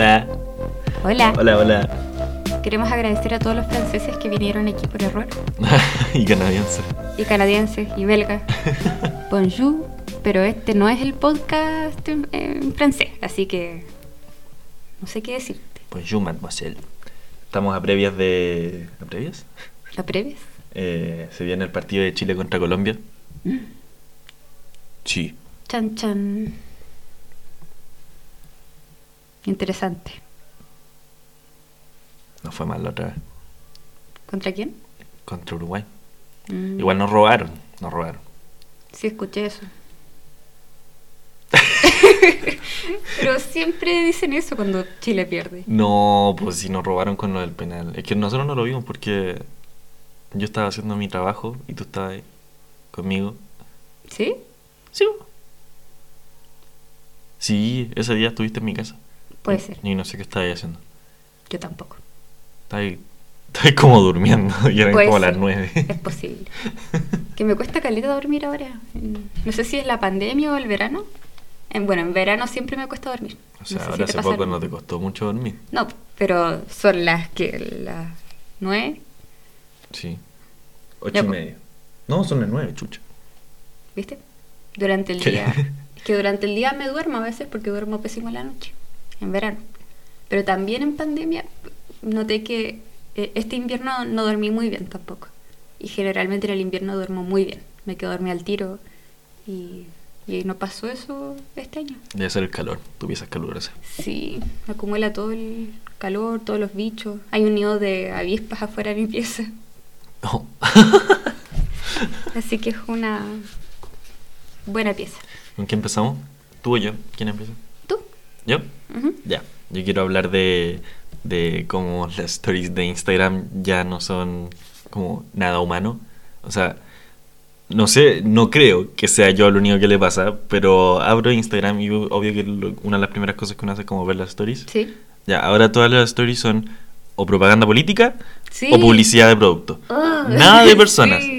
Hola. Hola. Hola, hola. Queremos agradecer a todos los franceses que vinieron aquí por error. y canadiense. Y canadienses y belgas. Bonjour. Pero este no es el podcast en, en francés, así que no sé qué decirte. Bonjour, mademoiselle. Estamos a previas de... ¿A previas? ¿Lo previas? Eh, se viene el partido de Chile contra Colombia. Mm. Sí. Chan, chan. Interesante. No fue mal la otra vez. ¿Contra quién? Contra Uruguay. Mm, Igual nos robaron. Nos robaron. Sí, escuché eso. Pero siempre dicen eso cuando Chile pierde. No, pues si nos robaron con lo del penal. Es que nosotros no lo vimos porque yo estaba haciendo mi trabajo y tú estabas ahí conmigo. ¿Sí? Sí. Sí, ese día estuviste en mi casa. Puede ser. Y no sé qué estabas haciendo. Yo tampoco. Estabas ahí como durmiendo y eran Puede como ser. las nueve. Es posible. que me cuesta caleta dormir ahora. No sé si es la pandemia o el verano. En, bueno, en verano siempre me cuesta dormir. O sea, No sé si ahora te hace poco no te costó mucho dormir. No, pero son las que las nueve, Sí. Ocho Ya, y media. No, son las nueve, chucha. ¿viste? Durante el ¿Qué? día. Es que durante el día me duermo a veces porque duermo pésimo en la noche, en verano. Pero también en pandemia noté que eh, este invierno no dormí muy bien tampoco. Y generalmente en el invierno duermo muy bien. Me quedo dormida al tiro y, y no pasó eso este año. Debe ser el calor. Tu pieza es calurosa. Sí, acumula todo el calor, todos los bichos. Hay un nido de avispas afuera de mi pieza. No. Así que es una buena pieza. ¿Con qué empezamos? ¿Tú o yo? ¿Quién empieza? ¿Yo? Ujú. Ya. Yo quiero hablar de, de cómo las stories de Instagram ya no son como nada humano. O sea, no sé, no creo que sea yo lo único que le pasa, pero abro Instagram y obvio que lo- una de las primeras cosas que uno hace es como ver las stories. Sí. Ya, ahora todas las stories son o propaganda política Sí. o publicidad de producto. Ah, Nada de personas. sí.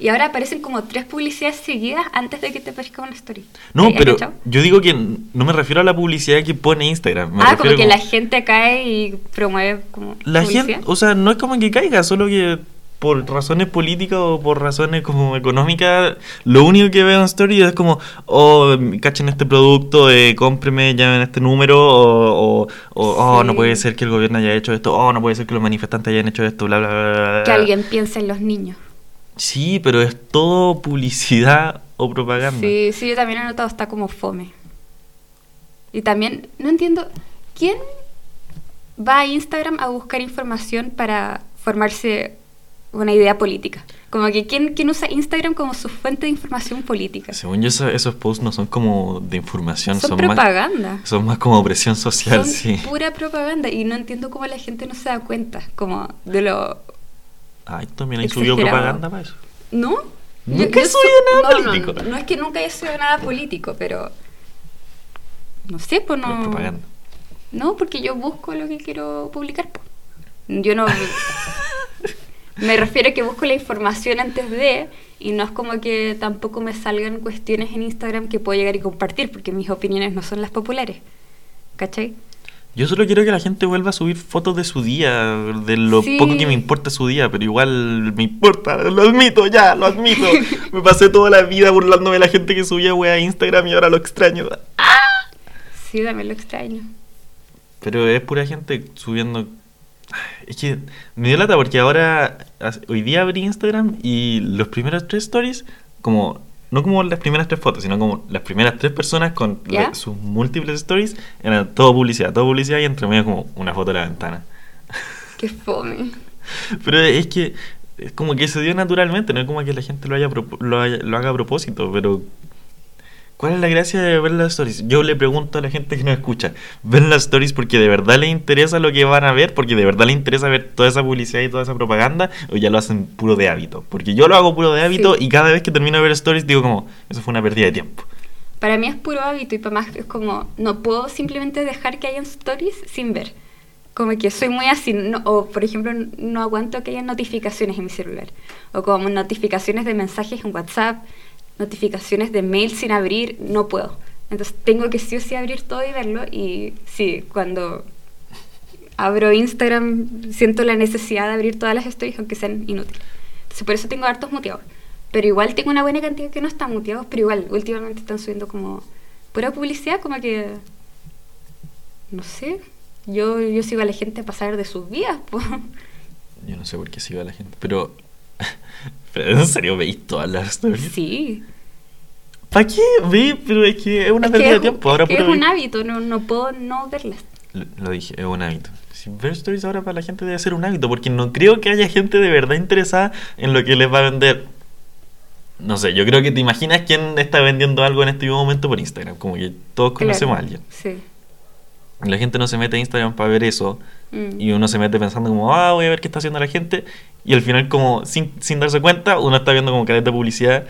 Y ahora aparecen como tres publicidades seguidas antes de que te aparezca una story. No, ¿Has pero yo digo que no me refiero a la publicidad que pone Instagram. Me ah, como que la gente cae y promueve como La publicidad. gente, o sea, no es como que caiga, solo que por razones políticas o por razones como económicas, lo único que veo en story es como, oh, cachen este producto, eh, cómpreme, llamen este número, o, o, o, oh, no puede ser que el gobierno haya hecho esto, oh, no puede ser que los manifestantes hayan hecho esto, bla, bla, bla, bla, bla. Que alguien piense en los niños. Sí, pero es todo publicidad o propaganda. Sí, sí, yo también he notado, está como fome. Y también, no entiendo, ¿quién va a Instagram a buscar información para formarse una idea política? Como que, ¿quién, quién usa Instagram como su fuente de información política? Según yo, eso- esos posts no son como de información, Son son, más, propaganda. son más como presión social, Son sí. pura propaganda y no entiendo cómo la gente no se da cuenta, como de lo... Ay, también hay subido propaganda para eso. ¿No? Nunca he su- subido nada no, político. No, no es que nunca haya subido nada político, pero... No sé, pues es no... propaganda. No, porque yo busco lo que quiero publicar. po. Yo no... me refiero a que busco la información antes de... Y no es como que tampoco me salgan cuestiones en Instagram que puedo llegar y compartir, porque mis opiniones no son las populares. ¿Cachai? Yo solo quiero que la gente vuelva a subir fotos de su día, de lo Sí. poco que me importa su día, pero igual me importa, lo admito ya, lo admito. me pasé toda la vida burlándome de la gente que subía wea a Instagram y ahora lo extraño. Sí, también lo extraño. Pero es pura gente subiendo. Es que me dio lata porque ahora, hoy día abrí Instagram y los primeros tres stories, como, no como las primeras tres fotos, sino como las primeras tres personas con sus múltiples stories, eran todo publicidad, todo publicidad y entre medio como una foto de la ventana. Qué fome. Pero es que es como que se dio naturalmente, no es como que la gente lo, haya lo, haya- lo haga a propósito, pero ¿cuál es la gracia de ver las stories? Yo le pregunto a la gente que nos escucha, ¿ven las stories porque de verdad les interesa lo que van a ver? ¿Porque de verdad les interesa ver toda esa publicidad y toda esa propaganda? ¿O ya lo hacen puro de hábito? Porque yo lo hago puro de hábito Sí. y cada vez que termino de ver stories digo como, eso fue una pérdida de tiempo. Para mí es puro hábito y para más es como, no puedo simplemente dejar que hayan stories sin ver. Como que soy muy así, no- o por ejemplo, no aguanto que haya notificaciones en mi celular. O como notificaciones de mensajes en WhatsApp, notificaciones de mail sin abrir, no puedo. Entonces tengo que sí o sí abrir todo y verlo. Y sí, cuando abro Instagram, siento la necesidad de abrir todas las stories, aunque sean inútiles. Entonces, por eso tengo hartos muteados. Pero igual tengo una buena cantidad que no están muteados, pero igual, últimamente están subiendo como pura publicidad, como que. No sé. Yo, yo sigo a la gente a pasar de sus vidas, pues. Yo no sé por qué sigo a la gente, pero. Pero ¿En serio veis todas las stories? Sí. ¿Para qué? Ve, pero es que es una Es pérdida de tiempo. Ahora es, un hábito, no, no puedo no verlas. Lo, lo dije, es un hábito. Si ver stories ahora para la gente debe ser un hábito, porque no creo que haya gente de verdad interesada en lo que les va a vender. No sé, yo creo que te imaginas quién está vendiendo algo en este mismo momento por Instagram. Como que todos conocemos Claro, a alguien. Sí. La gente no se mete a Instagram para ver eso. Mm. Y uno se mete pensando como, ah, voy a ver qué está haciendo la gente. Y al final, como sin, sin darse cuenta, uno está viendo como cadete de publicidad.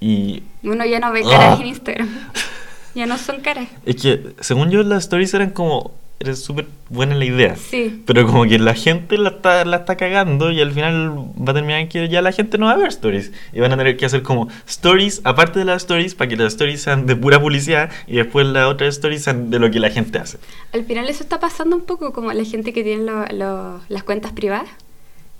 Y Uno ya no ve Ah. caras en Instagram. ya no son caras. es que, según yo, las stories eran como, era súper buena la idea. Sí. Pero como que la gente la está, la está cagando y al final va a terminar que ya la gente no va a ver stories. Y van a tener que hacer como stories, aparte de las stories, para que las stories sean de pura publicidad y después las otras stories sean de lo que la gente hace. Al final eso está pasando un poco como la gente que tiene lo- lo- las cuentas privadas.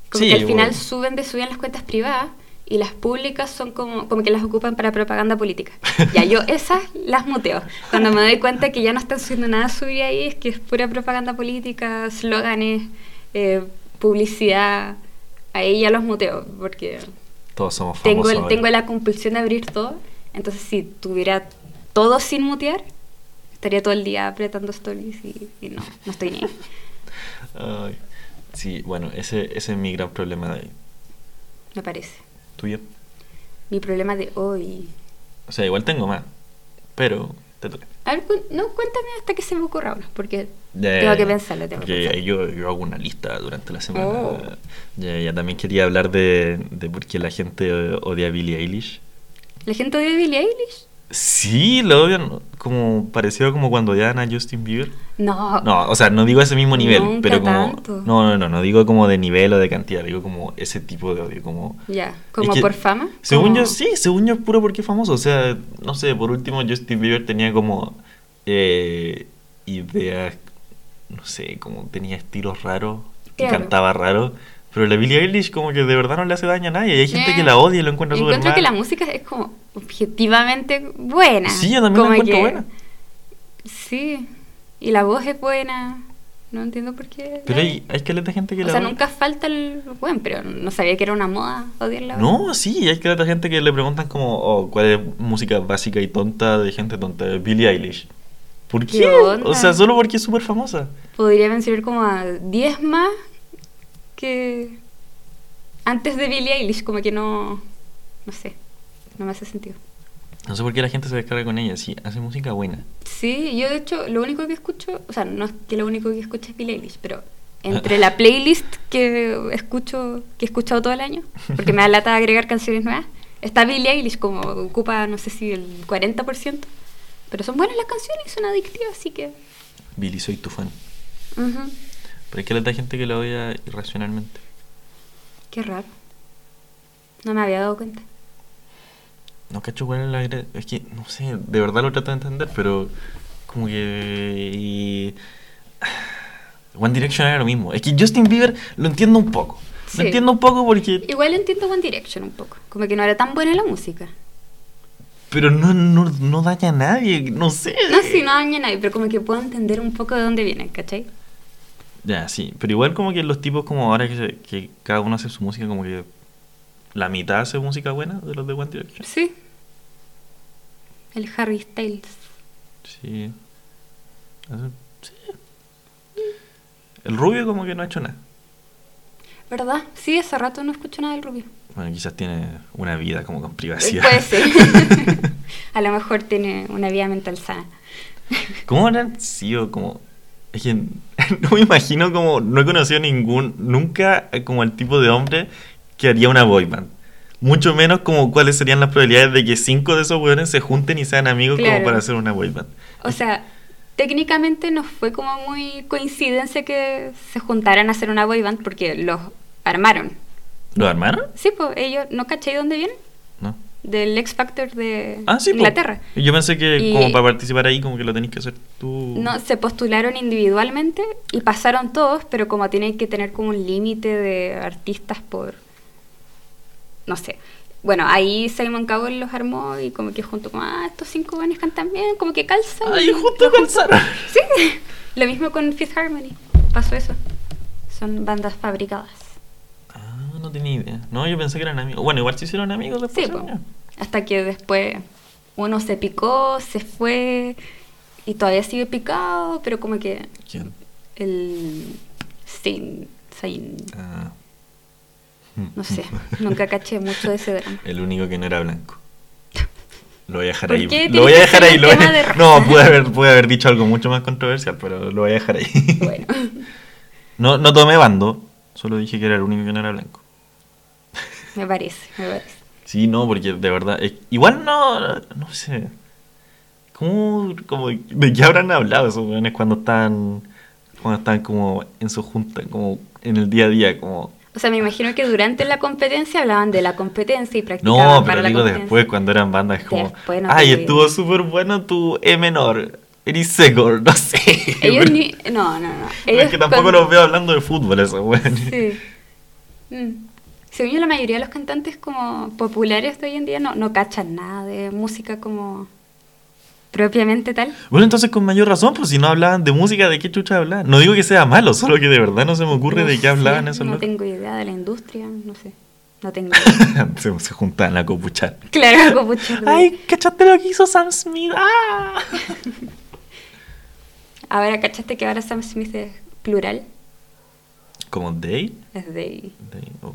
Como Sí, que al final bueno. suben de subir las cuentas privadas y las públicas son como, como que las ocupan para propaganda política. Ya yo esas las muteo. Cuando me doy cuenta que ya no están subiendo nada subir ahí, es que es pura propaganda política, slóganes, eh, publicidad. Ahí ya los muteo porque Todos somos tengo, famosos. el- ahora. tengo la compulsión de abrir todo. Entonces, si tuviera todo sin mutear, estaría todo el día apretando stories y, y no, no estoy ni ahí. Ay, sí, bueno, ese, ese es mi gran problema de Me parece. Tuyo. Mi problema de hoy. O sea, igual tengo más, pero te toca. A ver, cu- no, cuéntame hasta que se me ocurra uno, porque tengo que pensarlo. Tengo que Porque pensarlo. ahí yo, yo hago una lista durante la semana. Oh. Ya, ya también quería hablar de, de por qué la gente odia a Billie Eilish. ¿La gente odia a Billie Eilish? Sí, lo odian como parecido como cuando odian a Justin Bieber. No. No, o sea, no digo ese mismo nivel, Nunca pero como tanto. no, no, no, no digo como de nivel o de cantidad, digo como ese tipo de odio, como Ya, como Es que, por fama. Según como- yo sí, según yo es puro porque es famoso, o sea, no sé, por último Justin Bieber tenía como eh, ideas, no sé, como tenía estilos raros, y Claro. cantaba raro, pero la Billie Eilish como que de verdad no le hace daño a nadie, y hay gente Eh, que la odia y lo encuentra súper Encuentro mal. que la música es como objetivamente buena. Sí, yo también la encuentro que- buena. Sí, y la voz es buena. No entiendo por qué. Pero hay, hay de gente que o la sea, odia. nunca falta el buen, pero no sabía que era una moda odiarla. No, sí, hay de gente que le preguntan como, oh, ¿cuál es música básica y tonta de gente tonta? Billie Eilish. ¿Por ¿Qué qué? O sea, solo porque es súper famosa. Podría mencionar como a 10 más que antes de Billie Eilish, como que no. No sé, no me hace sentido. No sé por qué la gente se descarga con ella, sí, hace música buena. Sí, yo de hecho lo único que escucho, o sea, no es que lo único que escucho es Billie Eilish, pero entre la playlist que escucho, que he escuchado todo el año, porque me da lata agregar canciones nuevas, está Billie Eilish como ocupa, no sé si el 40%, pero son buenas las canciones son adictivas, así que... Billy, soy tu fan. ujú, Pero hay caleta de gente que la odia irracionalmente. Qué raro. No me había dado cuenta. No cacho cuál es la Es que, no sé, de verdad lo trato de entender, pero como que... y- One Direction era lo mismo. Es que Justin Bieber lo entiendo un poco. Sí. Lo entiendo un poco porque... Igual entiendo One Direction un poco, como que no era tan buena la música. Pero no, no, no daña a nadie, no sé. No, sí, no daña a nadie, pero como que puedo entender un poco de dónde vienen, ¿cachai? Ya, sí. Pero igual como que los tipos como ahora que, se- que cada uno hace su música, como que la mitad hace música buena de los de One Direction. Sí. El Harry Styles. Sí. Sí. El rubio como que no ha hecho nada. ¿Verdad? Sí, hace rato no escucho nada del Rubio. Bueno, quizás tiene una vida como con privacidad. Puede ser. a lo mejor tiene una vida mental sana. ¿Cómo habrán sido como... Es que no me imagino como... No he conocido ningún... Nunca eh, como el tipo de hombre que haría una boy band. Mucho menos como cuáles serían las probabilidades de que cinco de esos weones se junten y sean amigos como para hacer una boy band. O sea, técnicamente no fue como muy coincidencia que se juntaran a hacer una boy band porque los armaron. ¿Lo armaron? Sí, pues ellos, ¿no caché dónde vienen? No. Del X Factor de Ah, sí, po. Inglaterra. Y Yo pensé que Y- como para participar ahí como que lo tenés que hacer tú. No, se postularon individualmente y pasaron todos, pero como tienen que tener como un límite de artistas por... No sé. Bueno, ahí Simon Cowell los armó y como que junto con, ah, estos cinco buenos cantan bien, como que calzan. Los juntó. calzaron. Sí, lo mismo con Fifth Harmony. Pasó eso. Son bandas fabricadas. No tenía idea. No, yo pensé que eran amigos. Bueno, igual se hicieron amigos después. Sí, hasta que después uno se picó, se fue y todavía sigue picado, pero como que ¿Quién? el Zayn, Zayn, Ah. no sé, nunca caché mucho de ese drama. El único que no era blanco. Lo voy a dejar ¿Por ahí. Lo voy a dejar ahí. un lo voy a- tema de raza? No, pude haber, pude haber dicho algo mucho más controversial, pero lo voy a dejar ahí. Bueno, No, no tomé bando, solo dije que era el único que no era blanco. Me parece, me parece. Sí, no, porque de verdad. es- igual no. No sé. ¿Cómo, como, ¿De qué habrán hablado esos weones cuando están. Cuando están como en su junta, como en el día a día, como. O sea, me imagino que durante la competencia hablaban de la competencia y practicaban No, para pero la digo competencia. después, cuando eran bandas como. Después no Ay, estuvo idea". súper bueno tu E menor. Eres seco, no sé. Ellos ni... No, no, no. Ellos es que tampoco cuando- los veo hablando de fútbol, esos weones. Sí. Mm. Según yo, la mayoría de los cantantes como populares de hoy en día no, no cachan nada de música como propiamente tal. Bueno, entonces con mayor razón, pues si no hablaban de música, ¿de qué chucha hablaban? No digo que sea malo, solo que de verdad no se me ocurre No de qué hablaban sé, esos No locos. tengo idea de la industria, no sé. No tengo idea. se, se juntaban a copuchar. claro, mucho de- Ay, ¿cachaste lo que hizo Sam Smith? ¡Ah! Ahora, ¿cachaste que ahora Sam Smith es plural? ¿Como they? Es de... They, oh.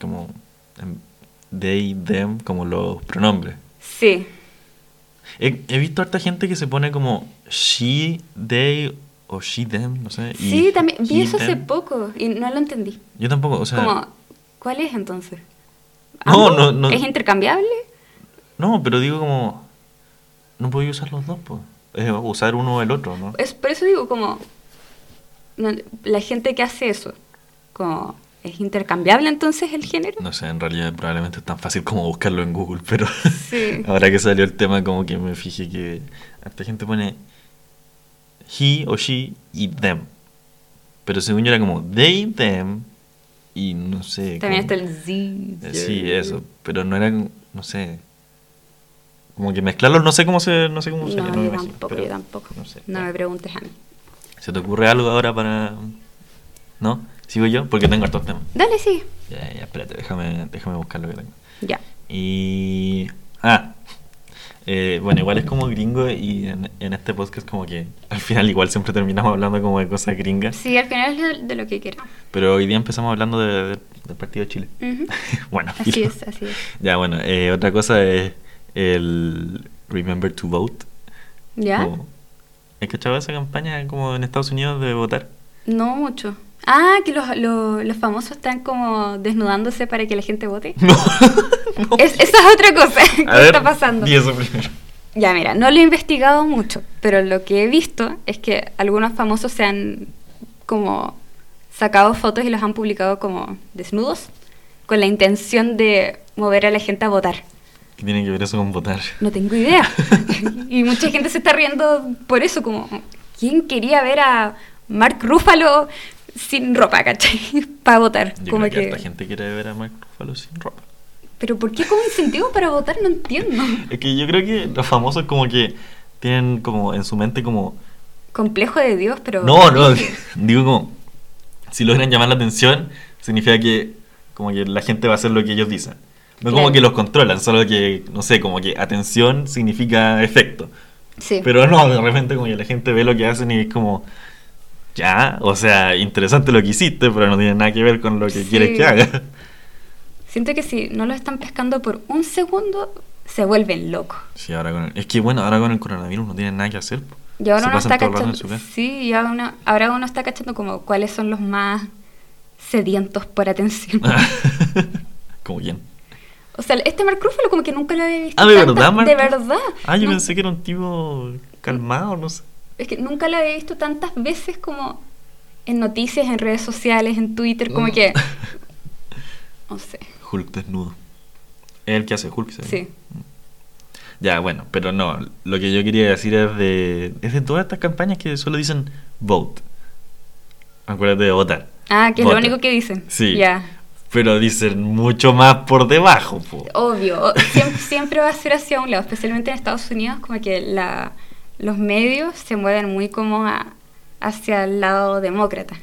Como em, they, them, como los pronombres. Sí. He, he visto harta gente que se pone como she, they o she, them, no sé. y Sí, también. Vi eso hace poco y no lo entendí. Yo tampoco, o sea. como, ¿cuál es entonces? No, no, no. ¿Es intercambiable? No, pero digo como. No podía usar los dos, pues. Es usar uno o el otro, ¿no? Es, por eso digo, como la gente que hace eso, como es intercambiable entonces el género. No sé, en realidad probablemente es tan fácil como buscarlo en Google, pero Sí. ahora que salió el tema como que me fijé que esta gente pone he o she y them. Pero según yo era como they, them y no sé. También está el Z. Eh, Sí, eso, pero no era, no sé. Como que mezclarlos, no sé cómo se, no sé cómo sería, No, me yo tampoco, yo tampoco. No sé. No me preguntes a mí. ¿Se te ocurre algo ahora para...? ¿No? ¿Sigo yo? Porque tengo hartos temas. Dale, sí. Ya, ya, espérate, déjame, déjame buscar lo que tengo. Ya. Y... Ah, eh, bueno, igual es como gringo y en, en este podcast como que al final igual siempre terminamos hablando como de cosas gringas. Sí, al final es de, de lo que quiero. Pero hoy día empezamos hablando de- de- del partido de Chile. Ujú. bueno, Así filo. es, así es. Ya, bueno, eh, otra cosa es el Remember to Vote. ¿Ya? Como- ¿Has cachado esa campaña como en Estados Unidos de votar? No mucho. Ah, que los, los, los famosos están como desnudándose para que la gente vote. No. no. Es, esa es otra cosa que A ver, está pasando. di eso primero. Ya, mira, no lo he investigado mucho, pero lo que he visto es que algunos famosos se han como sacado fotos y los han publicado como desnudos con la intención de mover a la gente a votar. ¿Qué tiene que ver eso con votar? No tengo idea. y mucha gente se está riendo por eso, como, ¿quién quería ver a Mark Ruffalo sin ropa, cachai? Para votar. Yo como creo que, que... gente quiere ver a Mark Ruffalo sin ropa. Pero ¿por qué como incentivo para votar? No entiendo. Es que yo creo que los famosos como que tienen como en su mente como... Complejo de Dios, pero... No, no, digo como... Si logran llamar la atención, significa que como que la gente va a hacer lo que ellos dicen. No como Claro. que los controlan, solo que, no sé, como que atención significa efecto. Sí. Pero no, de repente como que la gente ve lo que hacen y es como... Ya, o sea, interesante lo que hiciste, pero no tiene nada que ver con lo que Sí. quieres que haga. Siento que si no lo están pescando por un segundo, se vuelven locos. Sí, ahora con el- es que bueno, ahora con el coronavirus no tienen nada que hacer. Y ahora Se uno pasan está cachando. Sí, y ahora uno, ahora uno está cachando como cuáles son los más sedientos por atención. ¿Como quién? O sea, este Mark Ruffalo como que nunca lo había visto. Ah, ¿de verdad, Mark De verdad. Ah, yo No, pensé que era un tipo calmado, no sé. Es que nunca lo había visto tantas veces como en noticias, en redes sociales, en Twitter, como Mm. que... No sé. Hulk desnudo. Es el que hace Hulk, ¿sabes? Sí. Ya, bueno, pero no. Lo que yo quería decir es de, es de todas estas campañas que solo dicen vote. Acuérdate de votar. Ah, que es lo único que dicen. Sí. Ya. Pero dicen mucho más por debajo, po. Obvio, siempre, siempre va a ser hacia un lado, especialmente en Estados Unidos, como que la, los medios se mueven muy como a- hacia el lado demócrata.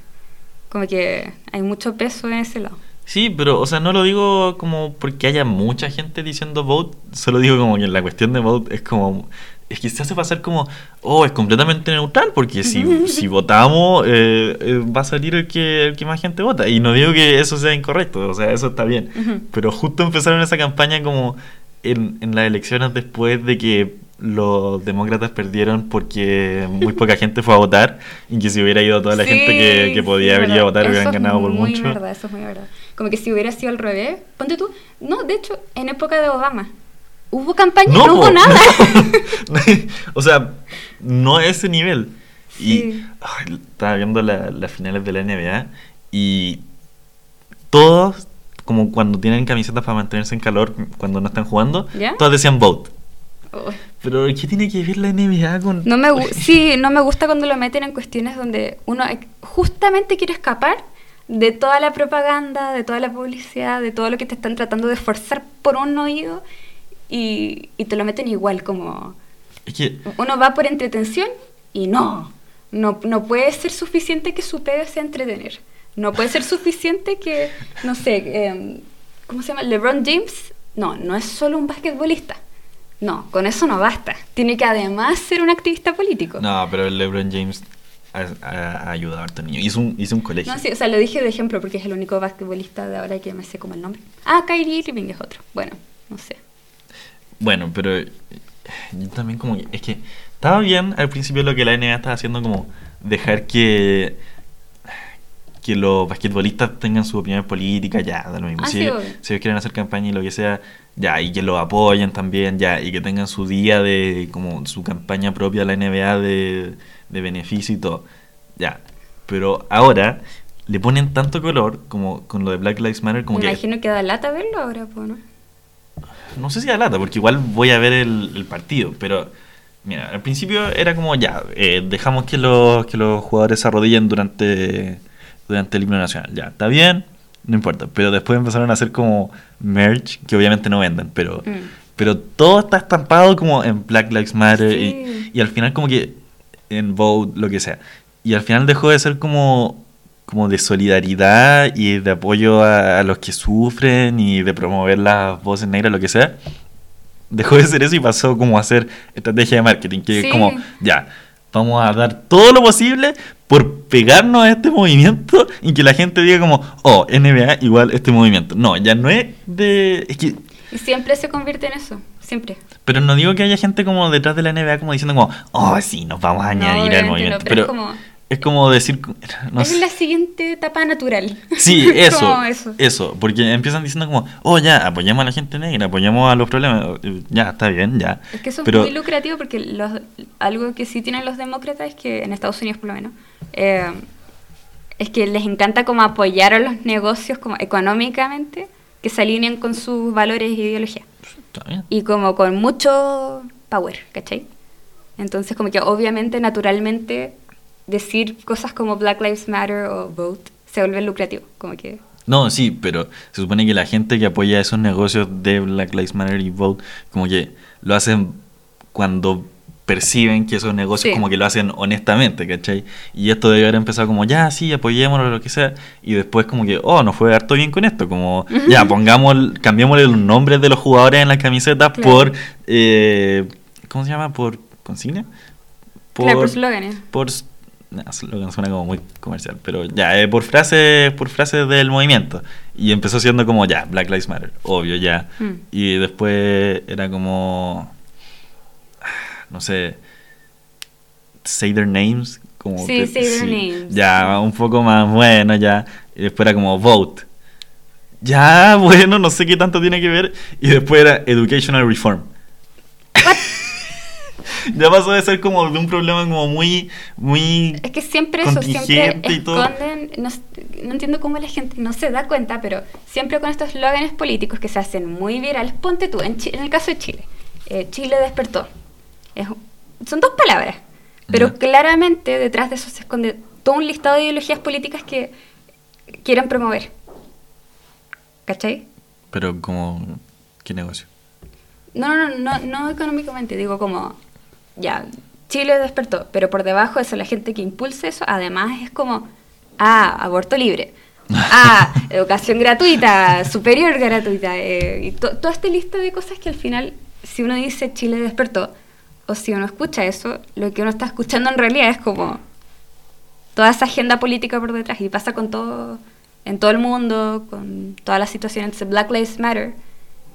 Como que hay mucho peso en ese lado. Sí, pero, o sea, no lo digo como porque haya mucha gente diciendo vote, solo digo como que la cuestión de vote es como. Es que se hace pasar como, oh, es completamente neutral, porque si, si votamos, eh, eh, va a salir el que, el que más gente vota. Y no digo que eso sea incorrecto, o sea, eso está bien. Pero justo empezaron esa campaña como en, en las elecciones después de que los demócratas perdieron porque muy poca gente fue a votar y que si hubiera ido toda la Sí, gente que, que podía sí, haber ido a votar Eso hubieran es ganado por muy mucho. verdad, eso es muy verdad. Como que si hubiera sido al revés, ponte tú, no, de hecho, en época de Obama, hubo campaña, no, hubo po. nada. o sea, no a ese nivel. Y Sí. ay, estaba viendo la- las finales de la NBA y todos, como cuando tienen camisetas para mantenerse en calor cuando no están jugando, ¿Ya? todos decían vote. Uy. Pero ¿qué tiene que ver la NBA con...? No me sí, no me gusta cuando lo meten en cuestiones donde uno justamente quiere escapar de toda la propaganda, de toda la publicidad, de todo lo que te están tratando de forzar por un oído y, y te lo meten igual como Es que... uno va por entretención y no, no, no puede ser suficiente que su pega sea entretener. No puede ser suficiente que, no sé, em, ¿cómo se llama? LeBron James, no, no es solo un basquetbolista. No, con eso no basta. Tiene que además ser un activista político. No, pero el LeBron James ha, ha- ayudado a hartos niños. Hizo un, hizo un colegio. No, sí, o sea, lo dije de ejemplo porque es el único basquetbolista de ahora que me sé como el nombre. Ah, Kyrie Irving es otro. Bueno, no sé. Bueno, pero eh, yo también como que, es que estaba bien al principio lo que la NBA estaba haciendo como dejar que que los basquetbolistas tengan su opinión política, ya, da lo mismo. Ah, si, sí, ellos, obvio. si ellos quieren hacer campaña y lo que sea, ya, y que los apoyen también, ya, y que tengan su día de como su campaña propia la NBA de, de beneficio y todo, ya. Pero ahora le ponen tanto color como con lo de Black Lives Matter, como me que imagino que da lata verlo ahora, pues, ¿no? No sé si da lata, porque igual voy a ver el, el partido, pero mira, al principio era como ya, eh, dejamos que los, que los jugadores se arrodillen durante, durante el himno nacional, ya, está bien, no importa, pero después empezaron a hacer como merch, que obviamente no venden, pero, Mm. pero todo está estampado como en Black Lives Matter Sí. y, y al final como que en Vote, lo que sea, y al final dejó de ser como como de solidaridad y de apoyo a, a los que sufren y de promover las voces negras, lo que sea, dejó de ser eso y pasó como a ser estrategia de marketing, que Sí. es como, ya, vamos a dar todo lo posible por pegarnos a este movimiento y que la gente diga como, oh, NBA igual este movimiento. No, ya no es de... Es que, Y siempre se convierte en eso, siempre. pero no digo que haya gente como detrás de la NBA como diciendo como, oh, sí, nos vamos a No, añadir al obviamente movimiento. no, pero pero es como- es como decir... No es sé. la siguiente etapa natural. Sí, eso, eso. eso, porque empiezan diciendo como, oh, ya, apoyamos a la gente negra, apoyamos a los problemas, ya, está bien, ya. Es que eso Pero- es muy lucrativo porque los, algo que sí tienen los demócratas es que, en Estados Unidos por lo menos, eh, es que les encanta como apoyar a los negocios como económicamente que se alineen con sus valores e ideología. Está bien. Y como con mucho power, ¿cachai? Entonces como que obviamente, naturalmente, decir cosas como Black Lives Matter o Vote se vuelve lucrativo. Como que... No, sí, pero se supone que la gente que apoya esos negocios de Black Lives Matter y Vote, como que lo hacen cuando perciben que esos negocios Sí. como que lo hacen honestamente, ¿cachai? Y esto debe haber empezado como, ya, sí, apoyémoslo, lo que sea, y después como que, oh, nos fue harto bien con esto, como, ya, pongamos, cambiémosle los nombres de los jugadores en las camisetas Claro. por, eh, ¿cómo se llama? ¿Por consigna? Claro, por por no, slogan suena como muy comercial, pero ya, eh, por frases por frases del movimiento. Y empezó siendo como ya, Black Lives Matter, obvio ya. Mm. Y después era como ah, no sé, say their names, como Sí, que- say their names. Ya, un poco más bueno ya. Y después era como vote. Ya, bueno, no sé qué tanto tiene que ver. Y después era educational reform. ya pasó de ser como de un problema como muy, muy Es que siempre eso, siempre contingente y todo. esconden, no, no entiendo cómo la gente no se da cuenta, pero siempre con estos eslóganes políticos que se hacen muy virales, ponte tú, en, en el caso de Chile, eh, Chile despertó. Es- son dos palabras, pero Ya. claramente detrás de eso se esconde todo un listado de ideologías políticas que quieren promover. ¿Cachai? Pero como, ¿qué negocio? No, no, no, no, no económicamente, digo como, ya, Chile despertó, pero por debajo de eso la gente que impulsa eso, además es como, ah, aborto libre, ah, educación gratuita, superior gratuita, eh, y to- toda esta lista de cosas que al final, si uno dice Chile despertó, o si uno escucha eso, lo que uno está escuchando en realidad es como toda esa agenda política por detrás, y pasa con todo, en todo el mundo, con todas las situaciones Black Lives Matter,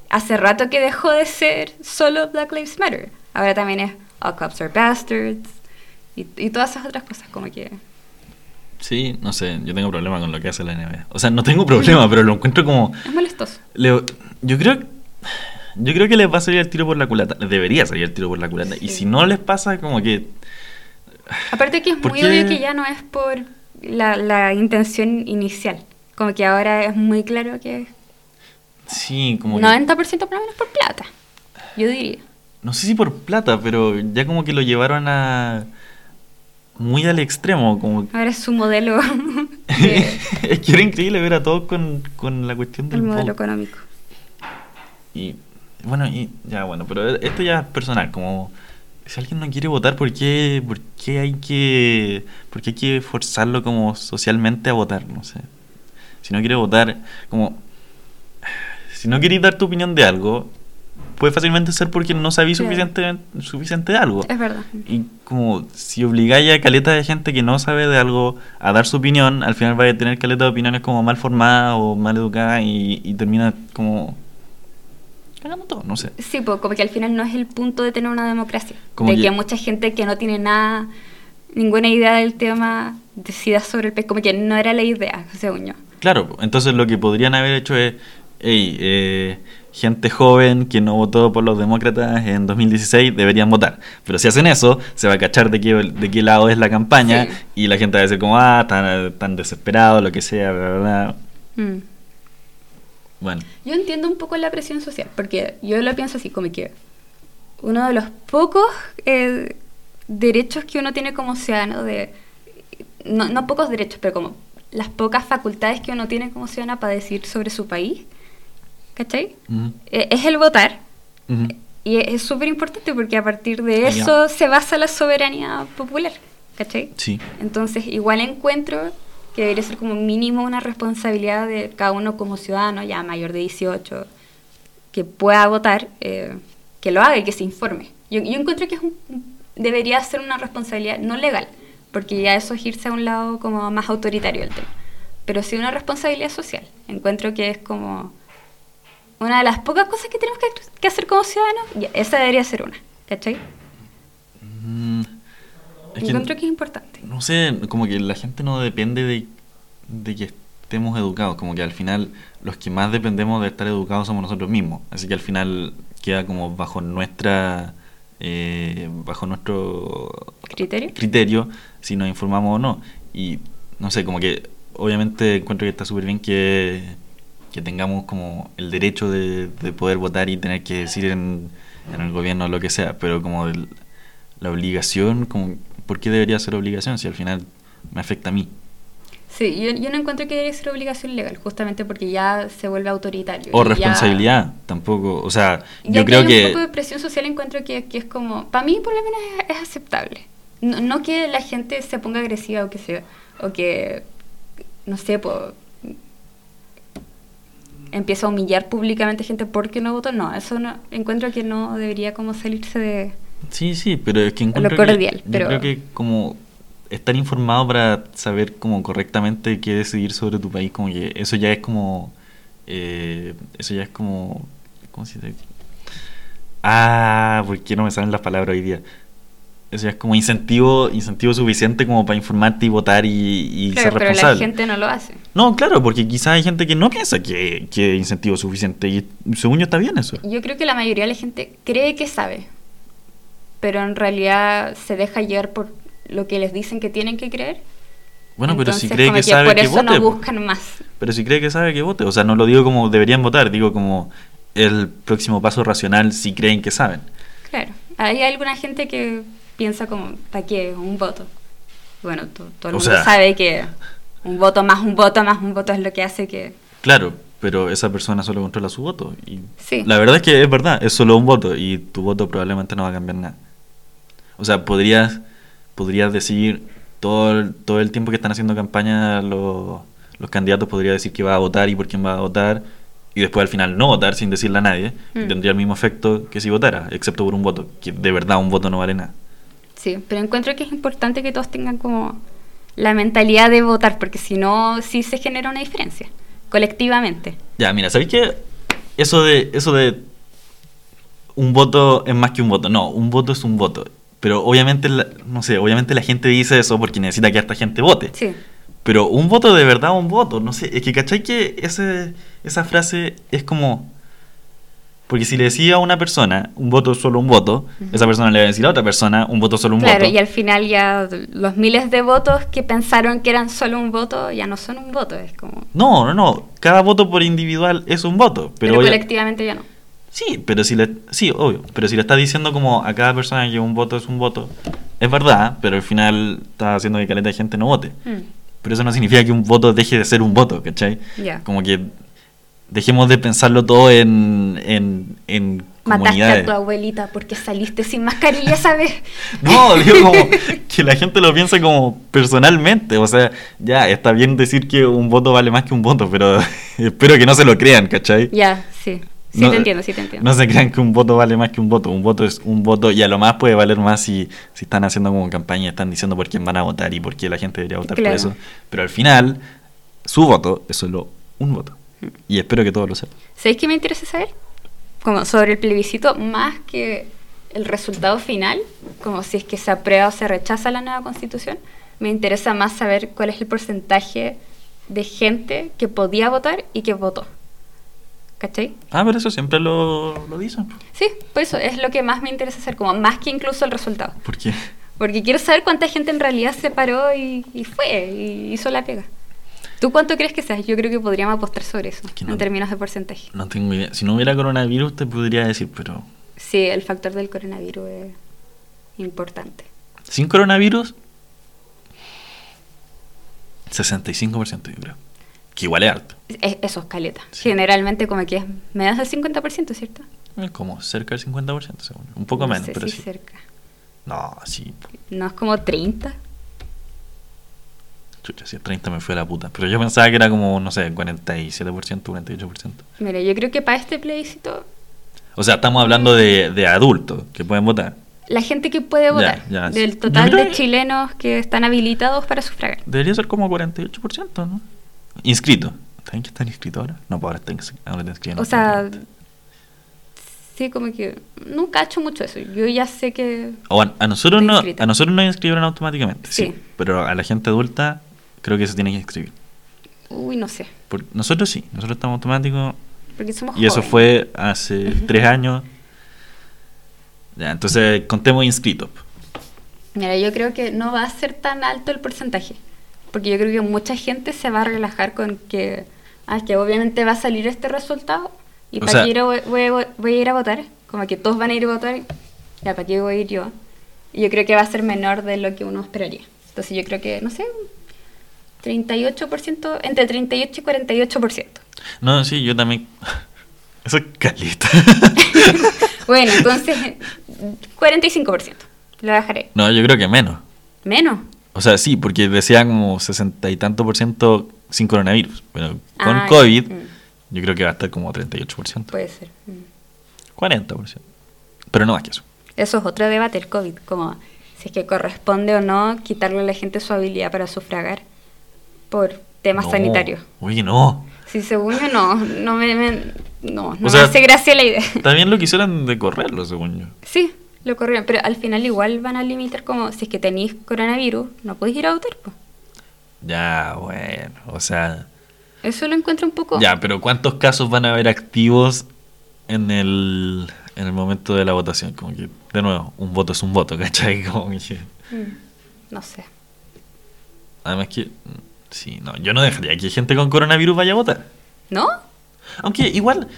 hace rato que dejó de ser solo Black Lives Matter. Ahora también es All Cops are Bastards y, y todas esas otras cosas como que... Sí, no sé, yo tengo problema con lo que hace la NBA. O sea, no tengo problema, pero lo encuentro como... Es molestoso. Leo, yo creo yo creo que les va a salir el tiro por la culata. Les debería salir el tiro por la culata. Y si no les pasa, como que... Aparte que es ¿Por muy qué? obvio que ya no es por la, la intención inicial. Como que ahora es muy claro que Sí, como que... 90% por lo menos por plata. Yo diría. No sé si por plata, pero ya como que lo llevaron a... Muy al extremo, como... Ahora es su modelo, de- es que era increíble ver a todos con, con la cuestión del el modelo económico. Y bueno, y ya bueno, pero esto ya es personal, como si alguien no quiere votar, ¿por qué, por qué hay que por qué hay que forzarlo como socialmente a votar? No sé. Si no quiere votar, como si no queréis dar tu opinión de algo, puede fácilmente ser porque no sabéis suficiente, suficiente de algo. Es verdad. Y como si obligáis a caleta de gente que no sabe de algo a dar su opinión, al final vais a tener caleta de opiniones como mal formadas o mal educadas y, y termina como cagando todo, no sé. Sí, pues como que al final no es el punto de tener una democracia. Como de que- que mucha gente que no tiene nada, ninguna idea del tema, decida sobre el país. Como que no era la idea, según yo. Claro, entonces lo que podrían haber hecho es, hey, eh, gente joven que no votó por los demócratas en 2016 deberían votar. Pero si hacen eso, se va a cachar de qué, de qué lado es la campaña Sí. y la gente va a decir como, ah, tan, tan desesperado, lo que sea, bla, bla, bla. Mm. Bueno, Yo entiendo un poco la presión social, porque yo lo pienso así, como que uno de los pocos eh, derechos que uno tiene como ciudadano, de no, no pocos derechos, pero como las pocas facultades que uno tiene como ciudadano para decir sobre su país, ¿cachai? ujú, Eh, es el votar. ujú. Y es súper importante porque a partir de eso se basa la soberanía popular, ¿cachai? sí. Entonces, igual encuentro que debería ser como mínimo una responsabilidad de cada uno como ciudadano, ya mayor de 18, que pueda votar, eh, que lo haga y que se informe. Yo, yo encuentro que es un- debería ser una responsabilidad no legal, porque ya eso es irse a un lado como más autoritario del tema, pero sí una responsabilidad social. Encuentro que es como una de las pocas cosas que tenemos que, que hacer como ciudadanos, ya, esa debería ser una, ¿cachai? Mm, es que- Encuentro que es importante. no sé, como que la gente no depende de, de que estemos educados, como que al final los que más dependemos de estar educados somos nosotros mismos, así que al final queda como bajo nuestra eh, bajo nuestro ¿Criterio? criterio si nos informamos o no y no sé, como que obviamente encuentro que está súper bien que, que tengamos como el derecho de, de poder votar y tener que decir en, en el gobierno lo que sea, pero como el- la obligación, como, ¿por qué debería ser obligación si al final me afecta a mí? Sí, yo, yo no encuentro que debería ser obligación legal, justamente porque ya se vuelve autoritario. O ya- responsabilidad, tampoco, o sea, yo que creo que... un poco de presión social encuentro que, que es como, para mí por lo menos es, es aceptable. No, no que la gente se ponga agresiva o que sea, o que, no sé, po, empieza a humillar públicamente gente porque no votó. No, eso no, encuentro que no debería como salirse de... Sí, sí, pero es que encuentro que- cordial, yo pero- creo que como estar informado para saber como correctamente qué decidir sobre tu país, como que eso ya es como... eh, eso ya es como... ¿Cómo se dice? Ah, ¿por qué no me salen las palabras hoy día? Eso ya es como incentivo, incentivo suficiente como para informarte y votar y, y Claro, ser pero la responsable. gente no lo hace. No, claro, porque quizás hay gente que no piensa que, que incentivo suficiente y según yo está bien eso. Yo creo que la mayoría de la gente cree que sabe. pero en realidad se deja llevar por lo que les dicen que tienen que creer. Bueno, pero si Entonces, cree que sabe por que eso vote. no buscan más. Pero si cree que sabe que vote. O sea, no lo digo como deberían votar, digo como el próximo paso racional si creen que saben. Claro, hay alguna gente que piensa como, ¿para qué? Un voto. Bueno, to- todo el mundo sea- sabe que un voto más un voto más un voto es lo que hace que... Claro, pero esa persona solo controla su voto. Y Sí. La verdad es que es verdad, es solo un voto y tu voto probablemente no va a cambiar nada. O sea, podrías, podrías decir todo el, todo el tiempo que están haciendo campaña los, los candidatos, podría decir que va a votar y por quién va a votar y después al final no votar sin decirle a nadie. Mm. tendría el mismo efecto que si votara, excepto por un voto, que de verdad un voto no vale nada. Sí, pero encuentro que es importante que todos tengan como la mentalidad de votar, porque si no, sí se genera una diferencia, colectivamente. Ya, mira, ¿sabéis qué? Eso de, eso de un voto es más que un voto. No, un voto es un voto. Pero obviamente, la- no sé, obviamente la gente dice eso porque necesita que esta gente vote. Sí, Pero un voto de verdad, un voto. No sé, es que ¿cachai que ese, esa frase es como... Porque si le decía a una persona, un voto solo un voto, esa persona le va a decir a otra persona, un voto solo un claro, voto. y al final ya los miles de votos que pensaron que eran solo un voto, ya no son un voto, es como... No, no, no. Cada voto por individual es un voto. Pero, colectivamente ya no. Sí, pero si le, sí, obvio, pero si le estás diciendo como a cada persona que un voto es un voto, es verdad, pero al final está haciendo que caleta de gente no vote. Mm, Pero eso no significa que un voto deje de ser un voto, ¿cachai? Ya. Como que dejemos de pensarlo todo en, en, en Mataste a tu abuelita porque saliste sin mascarilla, ¿sabes? No, digo como que la gente lo piense como personalmente. O sea, ya, está bien decir que un voto vale más que un voto, pero espero que no se lo crean, ¿cachai? Ya, sí. Sí No, te entiendo, sí te entiendo. No se crean que un voto vale más que un voto. Un voto es un voto y a lo más puede valer más si, si están haciendo como campaña, están diciendo por quién van a votar y por qué la gente debería votar Claro. por eso. Pero al final, su voto es solo un voto. Y espero que todos lo sepan. ¿Sabéis qué me interesa saber? Como sobre el plebiscito, más que el resultado final, como si es que se aprueba o se rechaza la nueva constitución, me interesa más saber cuál es el porcentaje de gente que podía votar y que votó. ¿Cachai? Ah, pero eso siempre lo, lo dicen. Sí, por eso es lo que más me interesa saber, como más que incluso el resultado. ¿Por qué? Porque quiero saber cuánta gente en realidad se paró y, y fue, y hizo la pega. ¿Tú cuánto crees que seas? Yo creo que podríamos apostar sobre eso, Es que no- en términos de porcentaje. No tengo idea. Si no hubiera coronavirus, te podría decir, pero Sí, el factor del coronavirus es importante. sin coronavirus, 65% yo creo. Que igual es alto. Es- eso es caleta. Sí. Generalmente como que es menos del 50%, ¿cierto? Es como cerca del 50%, según. Un poco No menos, sé pero si sí. cerca. No, sí. No es como 30. Chucha, si es 30 me fue a la puta. Pero yo pensaba que era como, no sé, 47%, 48%. Mira, yo creo que para este plebiscito, O sea, estamos hablando de, de adultos que pueden votar. la gente que puede Ya, votar, ya, del sí. total de chilenos que están habilitados para sufragar. Debería ser como 48%, ¿no? Inscrito. ¿Saben que están inscritos ahora? No, pues ahora están, ahora te inscriben O sea, sí, como que nunca he hecho mucho eso. Yo ya sé que... O a, a nosotros no, a nosotros nos inscribieron automáticamente, sí. Sí. Pero a la gente adulta creo que se tiene que inscribir. Uy, no sé. Por- nosotros sí, nosotros estamos automáticos Porque somos y eso jóvenes. fue hace Ujú. tres años. Ya, entonces contemos inscritos. Mira, yo creo que no va a ser tan alto el porcentaje. Porque yo creo que mucha gente se va a relajar con que, ah, que obviamente va a salir este resultado. ¿Y O para qué ir a- voy, a- voy a ir a votar? Como que todos van a ir a votar. Ya, ¿para qué voy a ir yo? Y yo creo que va a ser menor de lo que uno esperaría. Entonces yo creo que, no sé, 38%, entre 38 y 48%. No, sí, yo también. Eso es caleta. Bueno, entonces 45%. Lo dejaré. no, yo creo que menos. Menos. O sea, sí, porque decía como sesenta y tanto por ciento sin coronavirus. Pero con Ah, COVID, mm. yo creo que va a estar como 38%. Puede ser. Mm. 40%. Pero no más que eso. Eso es otro debate, el COVID, como si es que corresponde o no quitarle a la gente su habilidad para sufragar por temas No, sanitarios. Oye, no. Si según yo no, no me, me- no, no O sea, me hace gracia la idea. También lo quisieran de correrlo, según yo. Sí, lo corrieron, pero al final igual van a limitar como si es que tenéis coronavirus, no podéis ir a votar. po. Ya, bueno. O sea. Eso lo encuentro un poco... Ya, pero ¿cuántos casos van a haber activos en el, en el momento de la votación. Como que, de nuevo, un voto es un voto, ¿cachai? Como que, Mm, No sé. además que, sí, no, yo no dejaría que gente con coronavirus vaya a votar. ¿No? Aunque igual,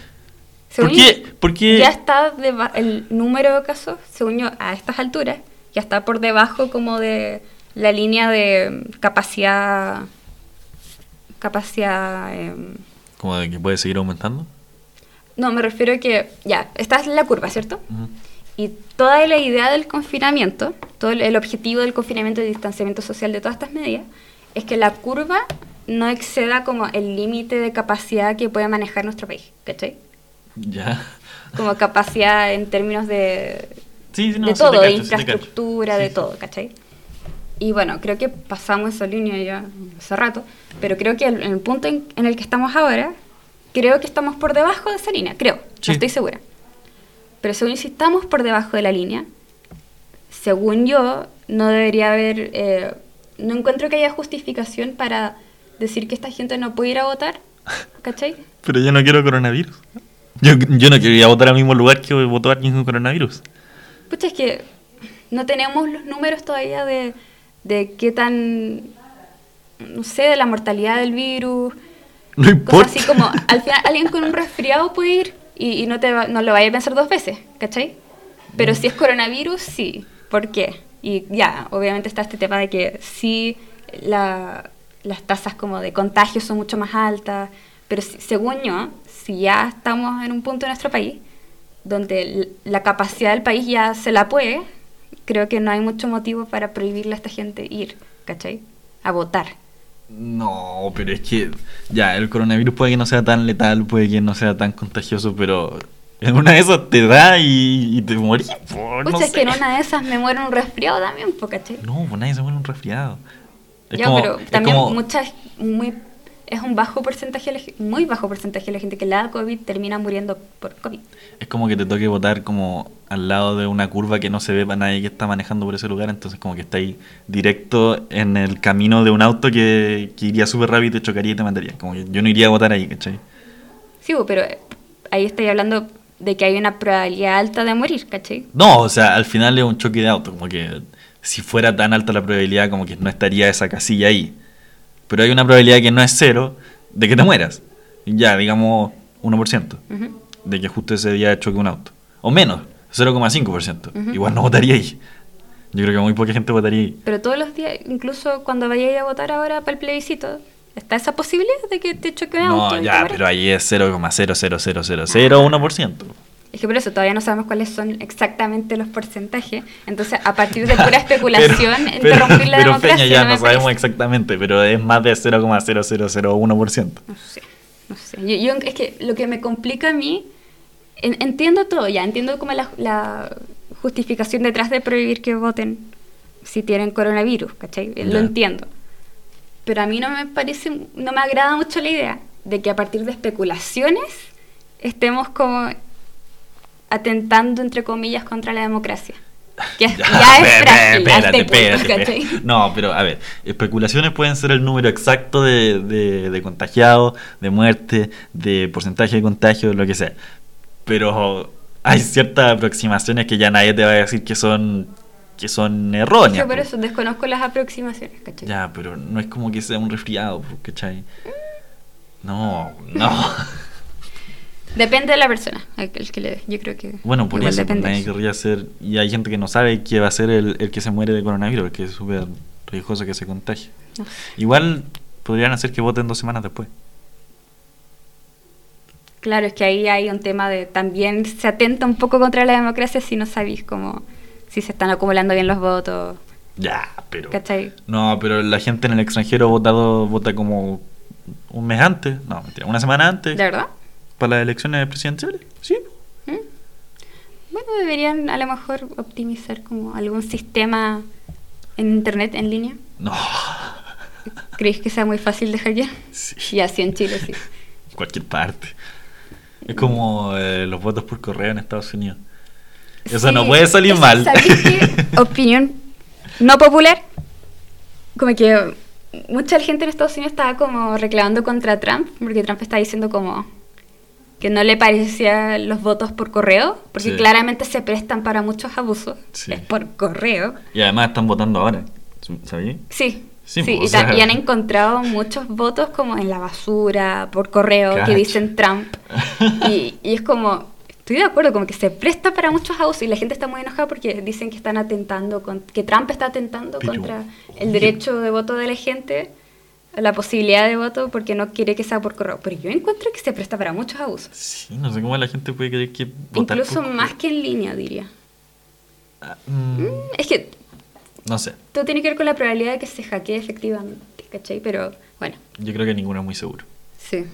Según ¿por qué? yo, ¿Por qué? Ya está deba- el número de casos, según yo, a estas alturas, ya está por debajo como de la línea de capacidad. Capacidad. em, Como de que puede seguir aumentando. no, me refiero a que. Ya, esta es la curva, ¿cierto? Y toda la idea del confinamiento, todo el, el objetivo del confinamiento y distanciamiento social de todas estas medidas, es que la curva no exceda como el límite de capacidad que puede manejar nuestro país, ¿cachai? Ya. Como capacidad en términos de, Sí, no, de todo, de cacho, cacho. infraestructura, Sí, de sí. todo, ¿cachai? Y bueno, creo que pasamos esa línea ya hace rato, pero creo que el- en el punto en, en el que estamos ahora, creo que estamos por debajo de esa línea, creo, Sí. no estoy segura. Pero según si estamos por debajo de la línea, según yo, no debería haber, eh, no encuentro que haya justificación para decir que esta gente no puede ir a votar, ¿cachai? Pero yo no quiero coronavirus. Yo, yo no quiero ir a votar al mismo lugar que votó alguien con coronavirus. Pucha, es que no tenemos los números todavía de, de qué tan, no sé, de la mortalidad del virus. No importa. Cosas así como, al final alguien con un resfriado puede ir y, y no, te va- no lo vaya a pensar dos veces, ¿cachai? Pero si es coronavirus, sí. ¿Por qué? Y ya, obviamente está este tema de que sí, la- las tasas como de contagio son mucho más altas, pero si- según yo, si ya estamos en un punto de nuestro país donde la capacidad del país ya se la puede, creo que no hay mucho motivo para prohibirle a esta gente ir, ¿cachai? A votar. No, pero es que ya, el coronavirus puede que no sea tan letal, puede que no sea tan contagioso, pero en una de esas te da y, y te morís. po, no que en una de esas me muero un resfriado también, po, ¿cachai? No, pues nadie se muere un resfriado. Es Ya, como- pero es también como- muchas, muy, es un bajo porcentaje, muy bajo porcentaje de la gente que le da COVID termina muriendo por COVID. Es como que te toque votar como al lado de una curva que no se ve para nadie que está manejando por ese lugar, entonces como que está ahí directo en el camino de un auto que, que iría súper rápido y te chocaría y te mataría. Como que yo no iría a votar ahí, ¿cachai? Sí, pero eh, ahí estoy hablando de que hay una probabilidad alta de morir, ¿cachai? No, o sea, al final es un choque de auto, como que si fuera tan alta la probabilidad como que no estaría esa casilla ahí. Pero hay una probabilidad que no es cero de que te mueras. Ya, digamos 1%. Ujú. de que justo ese día choque un auto. O menos, 0,5%. Ujú. Igual no votaría ahí. Yo creo que muy poca gente votaría ahí. Pero todos los días, incluso cuando vayáis a votar ahora para el plebiscito, ¿está esa posibilidad de que te choque un auto? No, ya, pero ahí es 0,00001%. Es que por eso todavía no sabemos cuáles son exactamente los porcentajes. Entonces, a partir de pura especulación, Pero, interrumpir la pero democracia. Peña, ya no sabemos parece. exactamente, pero es más de 0,0001%. No sé, no sé. Yo, yo- es que lo que me complica a mí, en- entiendo todo ya, entiendo como la, la justificación detrás de prohibir que voten si tienen coronavirus, ¿cachai? Ya. Lo entiendo. Pero a mí no me parece, no me agrada mucho la idea de que a partir de especulaciones estemos como atentando, entre comillas, contra la democracia. Que es- ya, es frágil. No, pero a ver, especulaciones pueden ser el número exacto de, de, de contagiados, de muerte, de porcentaje de contagio, lo que sea. Pero hay ciertas aproximaciones que ya nadie te va a decir que son que son erróneas. Yo por po. eso desconozco las aproximaciones, ¿cachai? Ya, pero no es como que sea un resfriado, po, ¿cachai? No, no. Depende de la persona, el, el que le dé. Yo creo que. Bueno, por eso pues, nadie querría ser. Y hay gente que no sabe que va a ser el, el que se muere de coronavirus, que es súper riesgoso que se contagie. No. Igual podrían hacer que voten dos semanas después. Claro, es que ahí hay un tema de. También se atenta un poco contra la democracia si no sabéis cómo. Si se están acumulando bien los votos. Ya, pero. ¿Cachai? No, pero la gente en el extranjero votado vota como un mes antes. No, mentira, una semana antes. ¿De verdad? Para las elecciones presidenciales. Sí. ¿Mm? Bueno, deberían a lo mejor optimizar como algún sistema en internet en línea. No. ¿Creéis que sea muy fácil de hackear? Sí. Y así en Chile, sí. En cualquier parte. Es como eh, los votos por correo en Estados Unidos. Eso Sí, no puede salir mal. ¿sabéis qué? Opinión no popular. Como que mucha gente en Estados Unidos estaba como reclamando contra Trump, porque Trump está diciendo como que no le parecían los votos por correo, porque Sí. claramente se prestan para muchos abusos. Sí. Es por correo. Y además están votando ahora. ¿Sabías? Sí. Sí, Sí, pues, y, sea- y han encontrado muchos votos como en la basura, por correo, Cacha. que dicen Trump. Y, y es como, estoy de acuerdo, como que se presta para muchos abusos y la gente está muy enojada porque dicen que están atentando, con, que Trump está atentando contra el derecho de voto de la gente, la posibilidad de voto porque no quiere que sea por correo. Pero yo encuentro que se presta para muchos abusos. Sí, no sé cómo la gente puede creer que votar Incluso por- más que en línea, diría. Ah, mm, Mm, Es que no sé. todo tiene que ver con la probabilidad de que se hackee efectivamente, ¿cachai? Pero bueno. Yo creo que ninguno es muy seguro. Sí.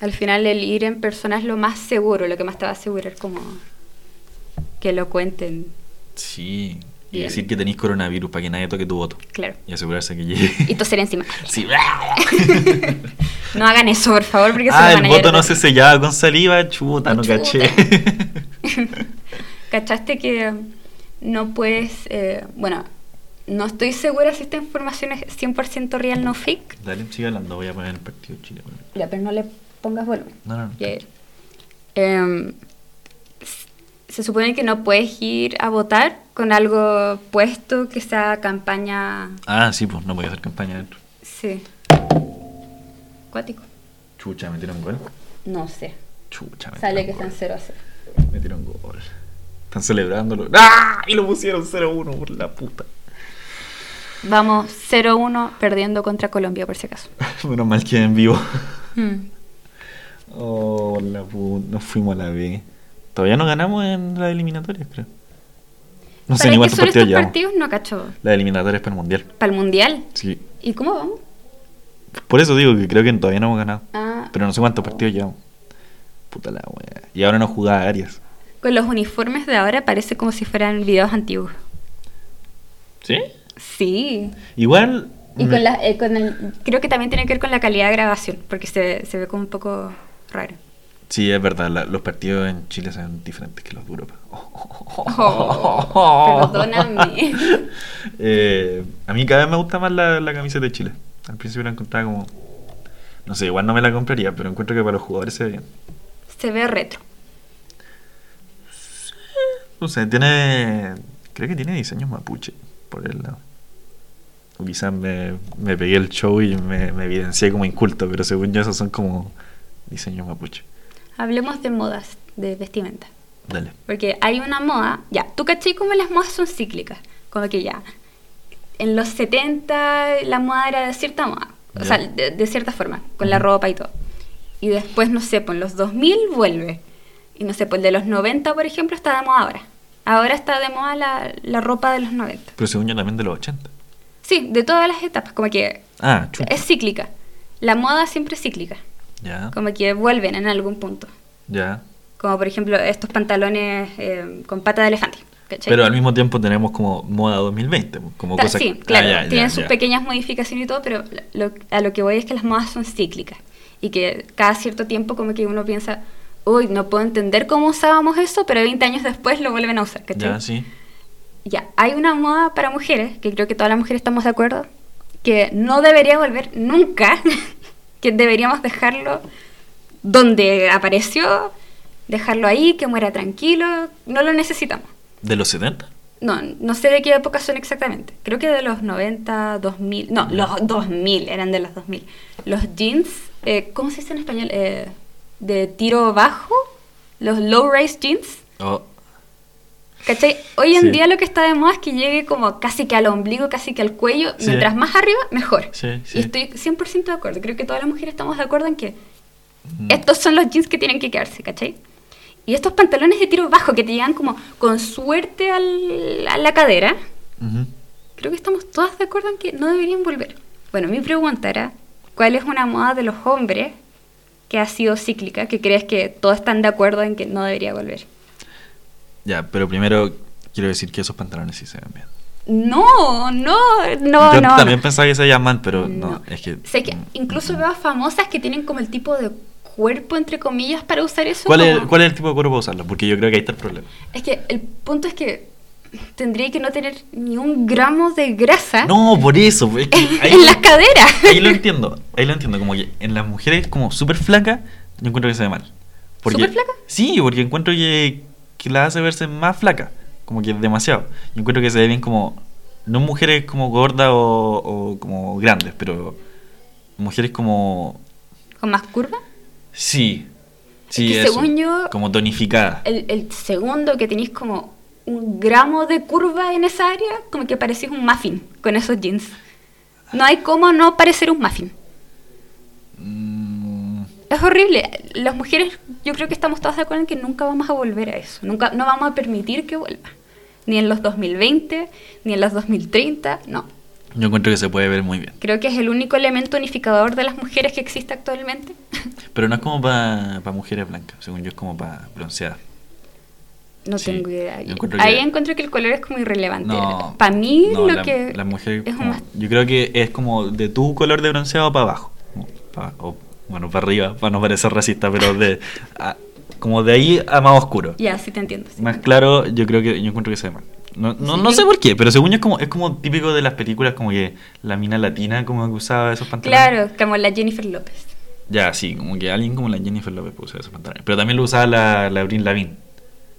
Al final el ir en persona es lo más seguro, lo que más te va a asegurar como que lo cuenten, Sí. Y Bien. decir que tenéis coronavirus para que nadie toque tu voto. claro. Y asegurarse que llegue. Y toser encima. Sí. No hagan eso, por favor, porque se ah, lo el a voto no se sellaba con saliva, chuta, no Chuta. caché. ¿Cachaste que no puedes, eh, bueno, no estoy segura si esta información es 100% real, no fake? Dale, sigue hablando, voy a poner el partido Chile. Ya, pero no le pongas volumen. No, no, ya. Em, se supone que no puedes ir a votar con algo puesto que sea campaña. Ah, sí, pues no voy a hacer campaña adentro. Sí. Cuático. Chucha, metieron gol. No sé. Chucha, metieron Sale que gol. están 0 a 0. Metieron gol. Están celebrándolo. ¡Ah! Y lo pusieron 0-1 por la puta. Vamos 0-1 perdiendo contra Colombia, por si acaso. Menos mal que en vivo. Mm. Oh, la puta. Nos fuimos a la B. Todavía no ganamos en las eliminatorias, creo. No sé ¿Sabes ni cuántos partidos llevamos. partidos? No cacho. Las eliminatorias para el mundial. ¿Para el mundial? Sí. ¿Y cómo vamos? Por eso digo que creo que todavía no hemos ganado. Ah, Pero no sé cuántos partidos llevamos. Puta la wea. Y ahora no jugaba Arias. con los uniformes de ahora parece como si fueran videos antiguos. ¿Sí? Sí. Igual. Y me- con la, eh, con el, creo que también tiene que ver con la calidad de grabación, porque se, se ve como un poco raro. Sí, es verdad. la- los partidos en Chile son diferentes que los de Europa. Oh, perdóname. Eh, a mí cada vez me gusta más la, la camiseta de Chile. Al principio la encontraba como. No sé, igual no me la compraría, pero encuentro que para los jugadores se ve bien. Se ve retro. No sé, tiene. Creo que tiene diseños mapuche por el lado. O quizás me, me pegué el show y me, me evidencié como inculto, pero según yo, esos son como diseños mapuche. Hablemos de modas, de vestimenta. Dale. Porque hay una moda, ya, tú caché como las modas son cíclicas. Como que ya, en los 70 la moda era de cierta moda, o Ya. sea, de, de cierta forma, con la Ujú. ropa y todo. Y después, no sé, pues en los 2000 vuelve. Y no sé, pues el de los 90, por ejemplo, está de moda ahora. Ahora está de moda la, la ropa de los 90. Pero según yo también de los 80. Sí, de todas las etapas, como que Ah, es cíclica. La moda siempre es cíclica, Ya, como que vuelven en algún punto. ya. Como por ejemplo estos pantalones eh, con pata de elefante. ¿cachai? Pero al mismo tiempo tenemos como moda 2020, como Ta- cosas sí, Ah, claro, ya, tienen sus ya. pequeñas modificaciones y todo, pero lo- a lo que voy es que las modas son cíclicas y que cada cierto tiempo como que uno piensa, uy, no puedo entender cómo usábamos eso, pero 20 años después lo vuelven a usar, ¿cachai? Ya, sí. Ya, hay una moda para mujeres, que creo que todas las mujeres estamos de acuerdo, que no debería volver nunca, que deberíamos dejarlo donde apareció, dejarlo ahí, que muera tranquilo, no lo necesitamos. ¿De los 70? No, no sé de qué época son exactamente. Creo que de los 90, 2000. No, los 2000, eran de los 2000. Los jeans, eh, ¿cómo se dice en español? Eh, de tiro bajo, los low-rise jeans. Oh, ¿Cachai? Hoy en Sí. día lo que está de moda es que llegue como casi que al ombligo, casi que al cuello. Sí. Mientras más arriba, mejor. Sí, sí. Y estoy 100% de acuerdo. Creo que todas las mujeres estamos de acuerdo en que mm. estos son los jeans que tienen que quedarse, ¿cachai? Y estos pantalones de tiro bajo que te llegan como con suerte al- a la cadera, creo que estamos todas de acuerdo en que no deberían volver. Bueno, mi pregunta era, ¿cuál es una moda de los hombres que ha sido cíclica, que crees que todos están de acuerdo en que no debería volver? Ya, pero primero quiero decir que esos pantalones sí se ven bien. No, no, no, Yo no. también no. pensaba que se mal, pero no, No. es que... Sé que incluso veo a famosas que tienen como el tipo de cuerpo, entre comillas, para usar eso. ¿Cuál es, ¿Cuál es el tipo de cuerpo para usarlo? Porque yo creo que ahí está el problema. Es que el punto es que tendría que no tener ni un gramo de grasa No, por eso. es que ahí, en las caderas. ahí lo entiendo. Ahí lo entiendo. Como que en las mujeres como súper flacas, yo encuentro que se ve mal. ¿Súper flaca? Sí, porque encuentro que, que la hace verse más flaca. Como que demasiado. Y encuentro que se ve bien como. No mujeres como gordas o, o como grandes, pero mujeres como. ¿Con más curva? Sí. Sí, que eso, según yo- Como tonificada. El, el segundo que tenéis como un gramo de curva en esa área, como que parecís un muffin con esos jeans. No hay cómo no parecer un muffin. Mm, Es horrible. Las mujeres, yo creo que estamos todas de acuerdo en que nunca vamos a volver a eso. Nunca, no vamos a permitir que vuelva. Ni en los 2020, ni en los 2030, no. yo encuentro que se puede ver muy bien. Creo que es el único elemento unificador de las mujeres que existe actualmente. Pero no es como para mujeres blancas, según yo es como para bronceadas. No Sí, tengo idea. encuentro Ahí que- encuentro que el color es como irrelevante. No. Para mí no, lo la, que la mujer es como- más- yo creo que es como de tu color de bronceado para abajo pa- o, bueno para arriba para no parecer racista pero de a- como de ahí a más oscuro Ya, sí te entiendo. sí. más claro yo creo que yo encuentro que se ve mal no, no, Sí, no sé por qué pero según yo es como es como típico de las películas como que la mina latina como que usaba esos pantalones Claro, como la Jennifer López. ya sí como que alguien como la Jennifer puede usar esos pantalones pero también lo usaba la, la Avril Lavigne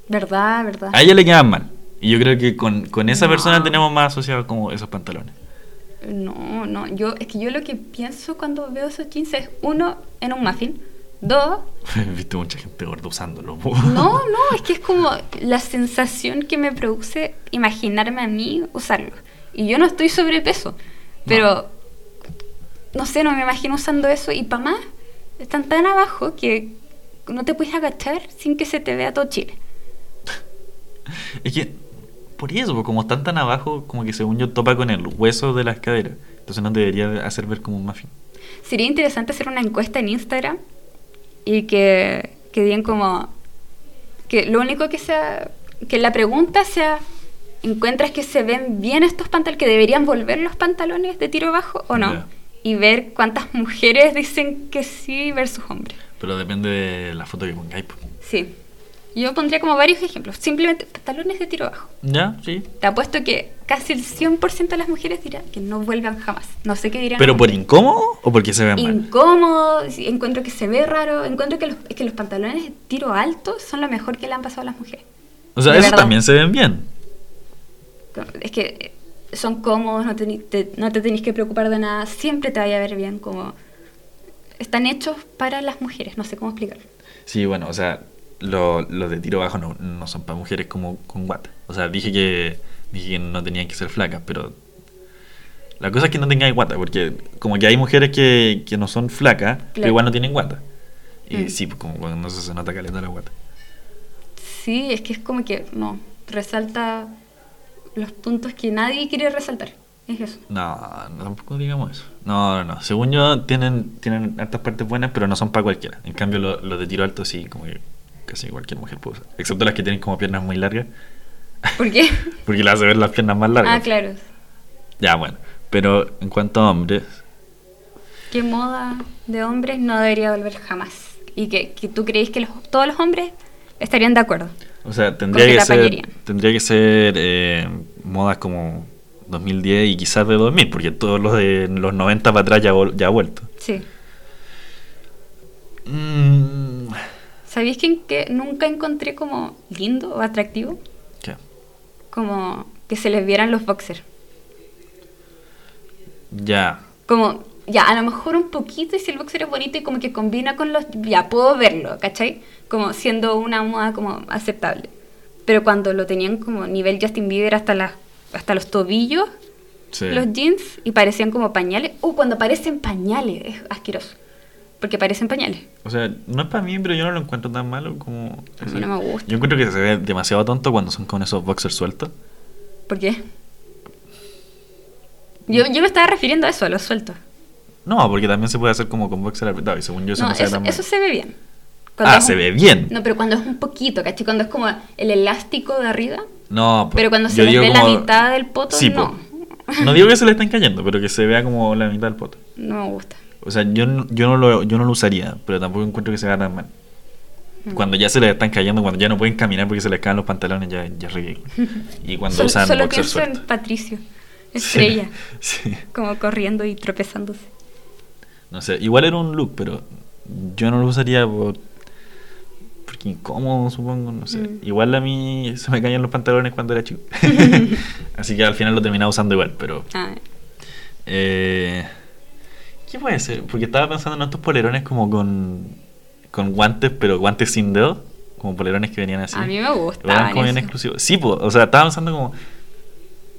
¿Verdad? ¿Verdad? a ella le quedan mal y yo creo que con, con esa No. persona tenemos más asociados como esos pantalones No, no. Yo, es que yo lo que pienso cuando veo esos jeans es, uno, en un muffin. Dos, He visto mucha gente gorda usándolo. no, no, es que es como la sensación que me produce imaginarme a mí usarlo. Y yo no estoy sobrepeso, pero no sé, no me imagino usando eso y para más, están tan abajo que no te puedes agachar sin que se te vea todo Chile. Es que, por eso, como están tan abajo, como que según yo topa con el hueso de las caderas. Entonces no debería hacer ver como un muffin. Sería interesante hacer una encuesta en Instagram y que, que digan como que lo único que sea, que la pregunta sea, ¿encuentras que se ven bien estos pantalones, que deberían volver los pantalones de tiro bajo o no? Ya. Y ver cuántas mujeres dicen que sí versus hombres. Pero depende de la foto que pongáis. Sí. Yo pondría como varios ejemplos. Simplemente pantalones de tiro bajo. Ya, sí. Te apuesto que casi el 100% de las mujeres dirán que no vuelvan jamás. No sé qué dirán. ¿Pero por incómodo o porque se vean mal? incómodo, encuentro que se ve raro, encuentro que los, que los pantalones de tiro alto son lo mejor que le han pasado a las mujeres. O sea, de verdad. también se ven bien. Es que eh, son cómodos, no, teni- te, no te tenéis que preocupar de nada, siempre te vaya a ver bien, como están hechos para las mujeres, no sé cómo explicarlo. Sí, bueno, o sea, lo- los de tiro bajo no, no son para mujeres como con guata. O sea, dije que, dije que no tenían que ser flacas, pero la cosa es que no tengan guata, porque como que hay mujeres que, que no son flacas, pero igual no tienen guata. Y Mm. sí, pues como cuando no se, nota caleta la guata. Sí, es que es como que, no, resalta los puntos que nadie quiere resaltar. Es eso. No, no, tampoco digamos eso. No, no, no. Según yo, tienen, tienen hartas partes buenas, pero no son para cualquiera. En cambio, lo- los de tiro alto sí, como que casi cualquier mujer puede usar. Excepto las que tienen como piernas muy largas, ¿Por qué? porque las hace ver las piernas más largas. ah, claro. Ya, bueno. Pero en cuanto a hombres, ¿Qué moda de hombres no debería volver jamás? Y que, que tú crees que los- todos los hombres estarían de acuerdo. o sea, tendría que ser, tendría que ser eh, modas como 2010 y quizás de 2000, porque todos los de los 90 para atrás ya, ya ha vuelto. Sí. Mm, ¿Sabéis que, que nunca encontré como lindo o atractivo? ¿Qué? Como que se les vieran los boxers. Ya. Como, ya, a lo mejor un poquito y si el boxer es bonito y como que combina con los... Ya, puedo verlo, ¿cachai? Como siendo una moda como aceptable. Pero cuando lo tenían como nivel Justin Bieber hasta, las hasta los tobillos, Sí. los jeans, y parecían como pañales. Uh, cuando parecen pañales, es asqueroso. Porque parecen pañales. O sea, no es para mí, pero yo no lo encuentro tan malo como... A mí no me gusta. Yo encuentro que se ve demasiado tonto cuando son con esos boxers sueltos. ¿Por qué? Yo, yo me estaba refiriendo a eso, a los sueltos. No, porque también se puede hacer como con boxer apretado y según yo eso no, no, se ve eso, tan mal. eso se ve bien. Cuando Ah, se ve bien. No, pero cuando es un poquito, ¿cachai? Cuando es como el elástico de arriba. No, Pero cuando se ve la mitad del poto, Sí, no. po. No digo que se le estén cayendo, pero que se vea como la mitad del poto. No me gusta. O sea, yo, no- yo, no lo, yo no lo usaría, pero tampoco encuentro que se vea tan mal. Mm. Cuando ya se les están cayendo, cuando ya no pueden caminar porque se les caen los pantalones, ya, ya es ridículo. Y cuando Sol- usan solo pienso en Patricio, estrella, Sí, sí. como corriendo y tropezándose. No sé, igual era un look, pero yo no lo usaría por... Porque incómodo, supongo, no sé. Mm. Igual a mí se me caían los pantalones cuando era chico. Así que al final lo terminaba usando igual, pero... Ah, Eh, ¿Qué puede ser? Porque estaba pensando en estos polerones como con, con guantes, pero guantes sin dedos. Como polerones que venían así. A mí me gustaban Eran como bien exclusivos. Sí, po, o sea, estaba pensando como...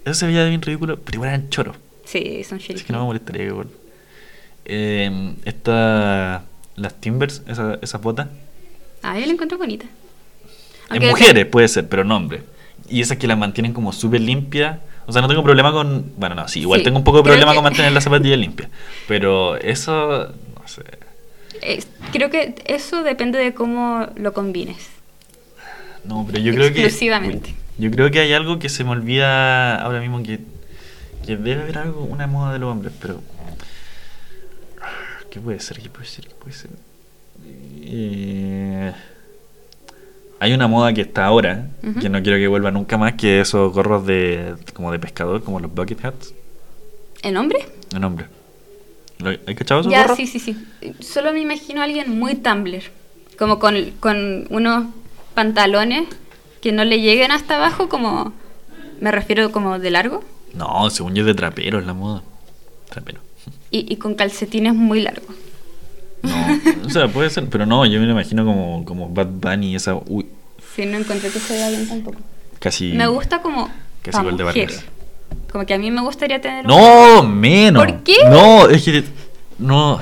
Eso se veía bien ridículo, pero igual eran choros. sí, son chiles. que no me molestaría igual. Eh, esta... Las Timbers, esa- esas botas. Ah, yo la encuentro bonita. En mujeres puede ser, pero no hombres. Y esas que las mantienen como súper limpias. O sea, no tengo problema con. Bueno, no, sí, igual Sí, tengo un poco de problema que- con mantener las zapatillas limpias. Pero eso. No sé. Eh, creo que eso depende de cómo lo combines. No, pero yo creo que. Exclusivamente. Yo creo que hay algo que se me olvida ahora mismo que. Que debe haber algo, una moda de los hombres, pero. ¿Qué puede ser? ¿Qué puede ser? ¿Qué puede ser? Eh, Hay una moda que está ahora, que no quiero que vuelva nunca más, que esos gorros de como de pescador, como los bucket hats. ¿En hombre? El nombre. ¿Lo- ¿Hay cachado esos Ya, gorros? sí, sí, sí. Solo me imagino a alguien muy Tumblr. Como con, con unos pantalones que no le lleguen hasta abajo, como. Me refiero como de largo. No, según yo es de trapero es la moda. Trapero. Y, y con calcetines muy largos. No, o sea, puede ser, pero no, yo me lo imagino como, como Bad Bunny, esa. Uy, Sí, no encontré que vea bien tampoco. casi. Me gusta como. Casi igual de. Vargas. Como que a mí me gustaría tener. un- No, menos. ¿Por qué? No, es que. No.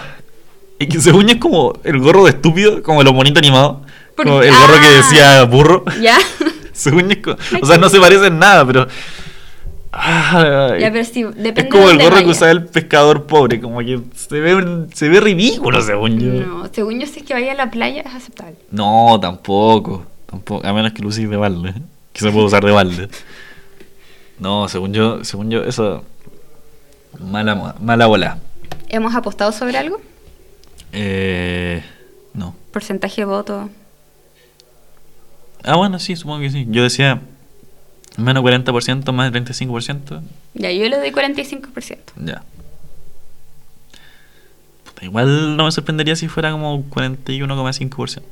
Es que según es como el gorro de estúpido, como los bonitos animados. ¿Por Como el gorro que Ah. decía burro. Ya. según es como- O sea, no se parece en nada, pero. Ay, ya, pero sí, depende es como el gorro que usaba el pescador pobre, como que se ve, se ve ridículo, según yo. No, según yo, si es que vaya a la playa es aceptable. No, tampoco. Tampoco. A menos que lo uses de balde. Que se puede usar de balde. No, según yo, según yo, eso. Mala, mala bola. ¿Hemos apostado sobre algo? Eh. No. Porcentaje de voto. Ah, bueno, sí, supongo que sí. Yo decía menos 40%, más 35%. Ya, yo le doy 45%. Ya. Puta, igual no me sorprendería si fuera como 41,5%.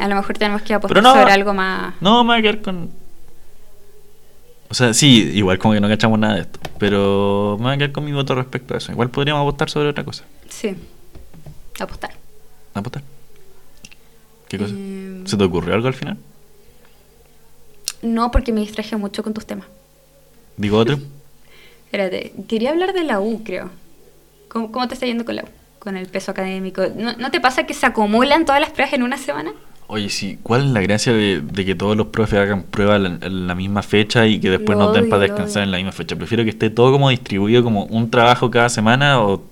A lo mejor tenemos que apostar no. sobre algo más. No, me voy a quedar con. O sea, sí, igual como que no cachamos nada de esto. Pero me voy a quedar con mi voto respecto a eso. Igual podríamos apostar sobre otra cosa. Sí. Apostar. ¿Apostar? ¿Qué cosa? Eh, ¿Se te ocurrió algo al final? No, porque me distraje mucho con tus temas. Digo otro. Espérate, quería hablar de la U, creo. ¿Cómo, cómo te está yendo con la U? Con el peso académico. ¿No, ¿no te pasa que se acumulan todas las pruebas en una semana? Oye, sí, ¿cuál es la gracia de, de que todos los profes hagan pruebas en, la misma fecha y que después Lo nos den para odio, descansar en la misma fecha? Prefiero que esté todo como distribuido como un trabajo cada semana o...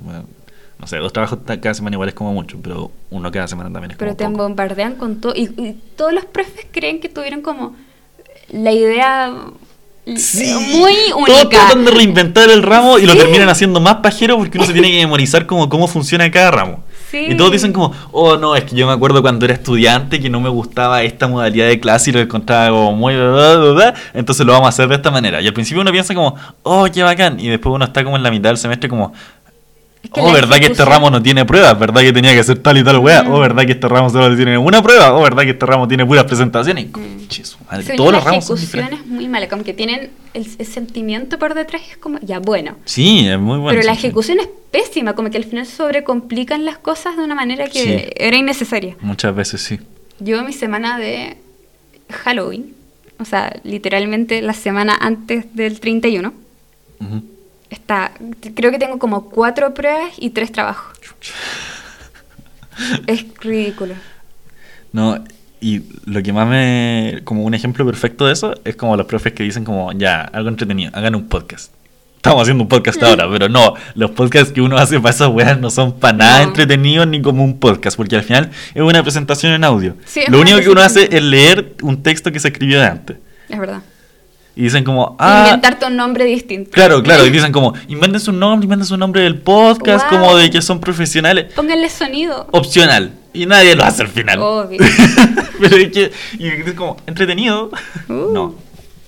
bueno, no sé, dos trabajos cada semana igual es como mucho, pero uno cada semana también es Pero como te poco. bombardean con todo. Y, y todos los profes creen que tuvieron como la idea Sí, muy Todos única. tratan de reinventar el ramo y lo terminan haciendo más pajero porque uno se tiene que memorizar como cómo funciona cada ramo. Sí. Y todos dicen como, oh no, es que yo me acuerdo cuando era estudiante que no me gustaba esta modalidad de clase y lo encontraba como muy... bla, bla, bla, bla, entonces lo vamos a hacer de esta manera. Y al principio uno piensa como, oh, qué bacán. Y después uno está como en la mitad del semestre como, Es que oh, verdad que este ramo no tiene pruebas, verdad que tenía que hacer tal y tal weá, Mm. oh, verdad que este ramo solo tiene una prueba, oh, verdad que este ramo tiene puras presentaciones. Madre, Según todos los ramos son ejecución diferentes. es muy mala, como que tienen el, el sentimiento por detrás, es como, ya bueno. Sí, es muy bueno. pero la sí. ejecución es pésima, como que al final sobrecomplican las cosas de una manera que era innecesaria. Muchas veces sí. Yo mi semana de Halloween, o sea, literalmente la semana antes del 31, Ujú. Está, creo que tengo como cuatro pruebas y tres trabajos. Es ridículo. No, y lo que más me. Como un ejemplo perfecto de eso es como los profes que dicen, como, ya, algo entretenido, hagan un podcast. Estamos haciendo un podcast ahora, pero no, los podcasts que uno hace para esas weas no son para nada No. entretenidos ni como un podcast, porque al final es una presentación en audio. Sí, Lo único que uno hace es leer un texto que se escribió de antes. Es verdad. Y dicen como, ah. Inventarte un nombre distinto. Claro, claro, y dicen como, inventen su nombre, inventen su nombre del podcast, Wow. como de que son profesionales. Pónganle sonido. Opcional. Y nadie lo hace al final. Obvio. Pero es que, y es como, entretenido. Uh. No,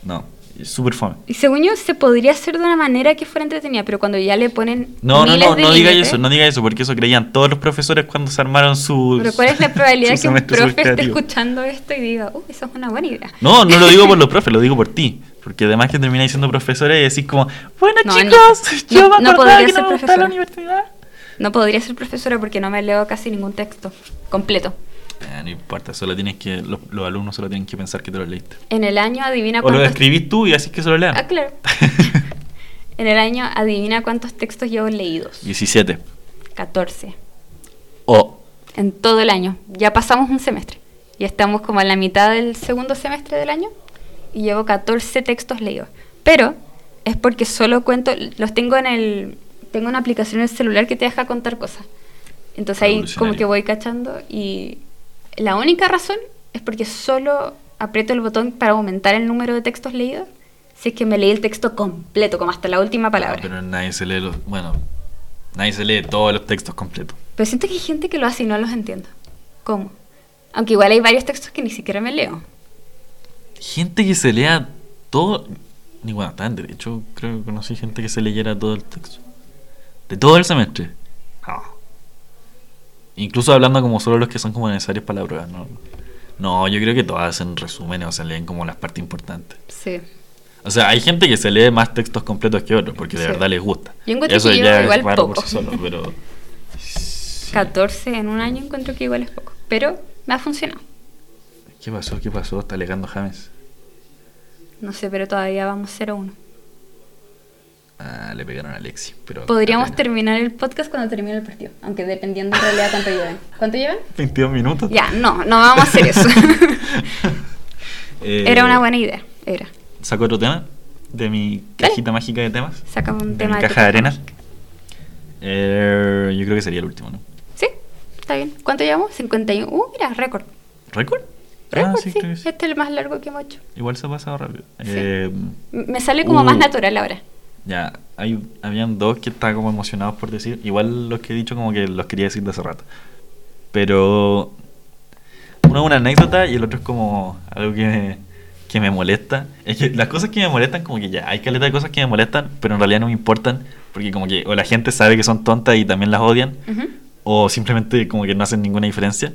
no. Es súper fome. Y según yo, se podría hacer de una manera que fuera entretenida, pero cuando ya le ponen. No, no, miles no, de no diga eso, no diga eso, porque eso creían todos los profesores cuando se armaron sus. Pero ¿cuál es la probabilidad que un profe esté escuchando esto y diga, uh, eso es una buena idea? No, no lo digo por los profes, lo digo por ti. Porque además que termináis siendo profesora y decís como, bueno No, chicos, no, yo no- me no acordaba podría que ser no me gustaba la universidad. No podría ser profesora porque no me leo casi ningún texto completo. Eh, no importa, solo tienes que, los, los alumnos solo tienen que pensar que te lo leíste. En el año adivina O lo cuántos... escribís tú y así que se lo lean. Ah, claro. en el año adivina cuántos textos llevo leídos. 17. 14. O En todo el año. Ya pasamos un semestre. Ya estamos como en la mitad del segundo semestre del año y llevo 14 textos leídos. Pero es porque solo cuento, los tengo en el, tengo una aplicación en el celular que te deja contar cosas. Entonces ahí como que voy cachando y la única razón es porque solo aprieto el botón para aumentar el número de textos leídos si es que me leí el texto completo, como hasta la última palabra. No, pero nadie se lee los. Bueno, nadie se lee todos los textos completos. Pero siento que hay gente que lo hace y no los entiendo. ¿Cómo? Aunque igual hay varios textos que ni siquiera me leo. Gente que se lea todo. Ni bueno, está en derecho. Creo que conocí gente que se leyera todo el texto. De todo el semestre. No. Incluso hablando como solo los que son como necesarios para la prueba. No, no yo creo que todas hacen resúmenes o se leen como las partes importantes. Sí. O sea, hay gente que se lee más textos completos que otros porque de Sí. verdad les gusta. Yo encuentro Eso que ya igual es poco. por sí solo, pero. sí. 14 en un año encuentro que igual es poco. Pero me ha funcionado. ¿Qué pasó? ¿Qué pasó? Está alegando James. No sé, pero todavía vamos 0-1. Ah, le pegaron a Alexi. Pero Podríamos terminar el podcast cuando termine el partido. Aunque dependiendo en realidad cuánto lleven. ¿Cuánto llevan? 22 minutos. Ya, no, no vamos a hacer eso. Eh, Era una buena idea. Era. ¿Saco otro tema? De mi cajita mágica de temas. Saca un de tema mi de caja de arena. Eh, yo creo que sería el último, ¿no? Sí, está bien. ¿Cuánto llevamos? 51. Uh, mira, récord. ¿Récord? Récord, Ah, sí, sí. sí. Este es el más largo que hemos hecho. Igual se ha pasado rápido. Sí. Eh, Me sale como Uh. más natural ahora. ya, hay, habían dos que estaban como emocionados por decir. Igual los que he dicho como que los quería decir de hace rato. Pero uno es una anécdota y el otro es como algo que me, que me molesta. Es que las cosas que me molestan, como que ya, hay caleta de cosas que me molestan, pero en realidad no me importan. Porque como que o la gente sabe que son tontas y también las odian. Ujú. o simplemente como que no hacen ninguna diferencia.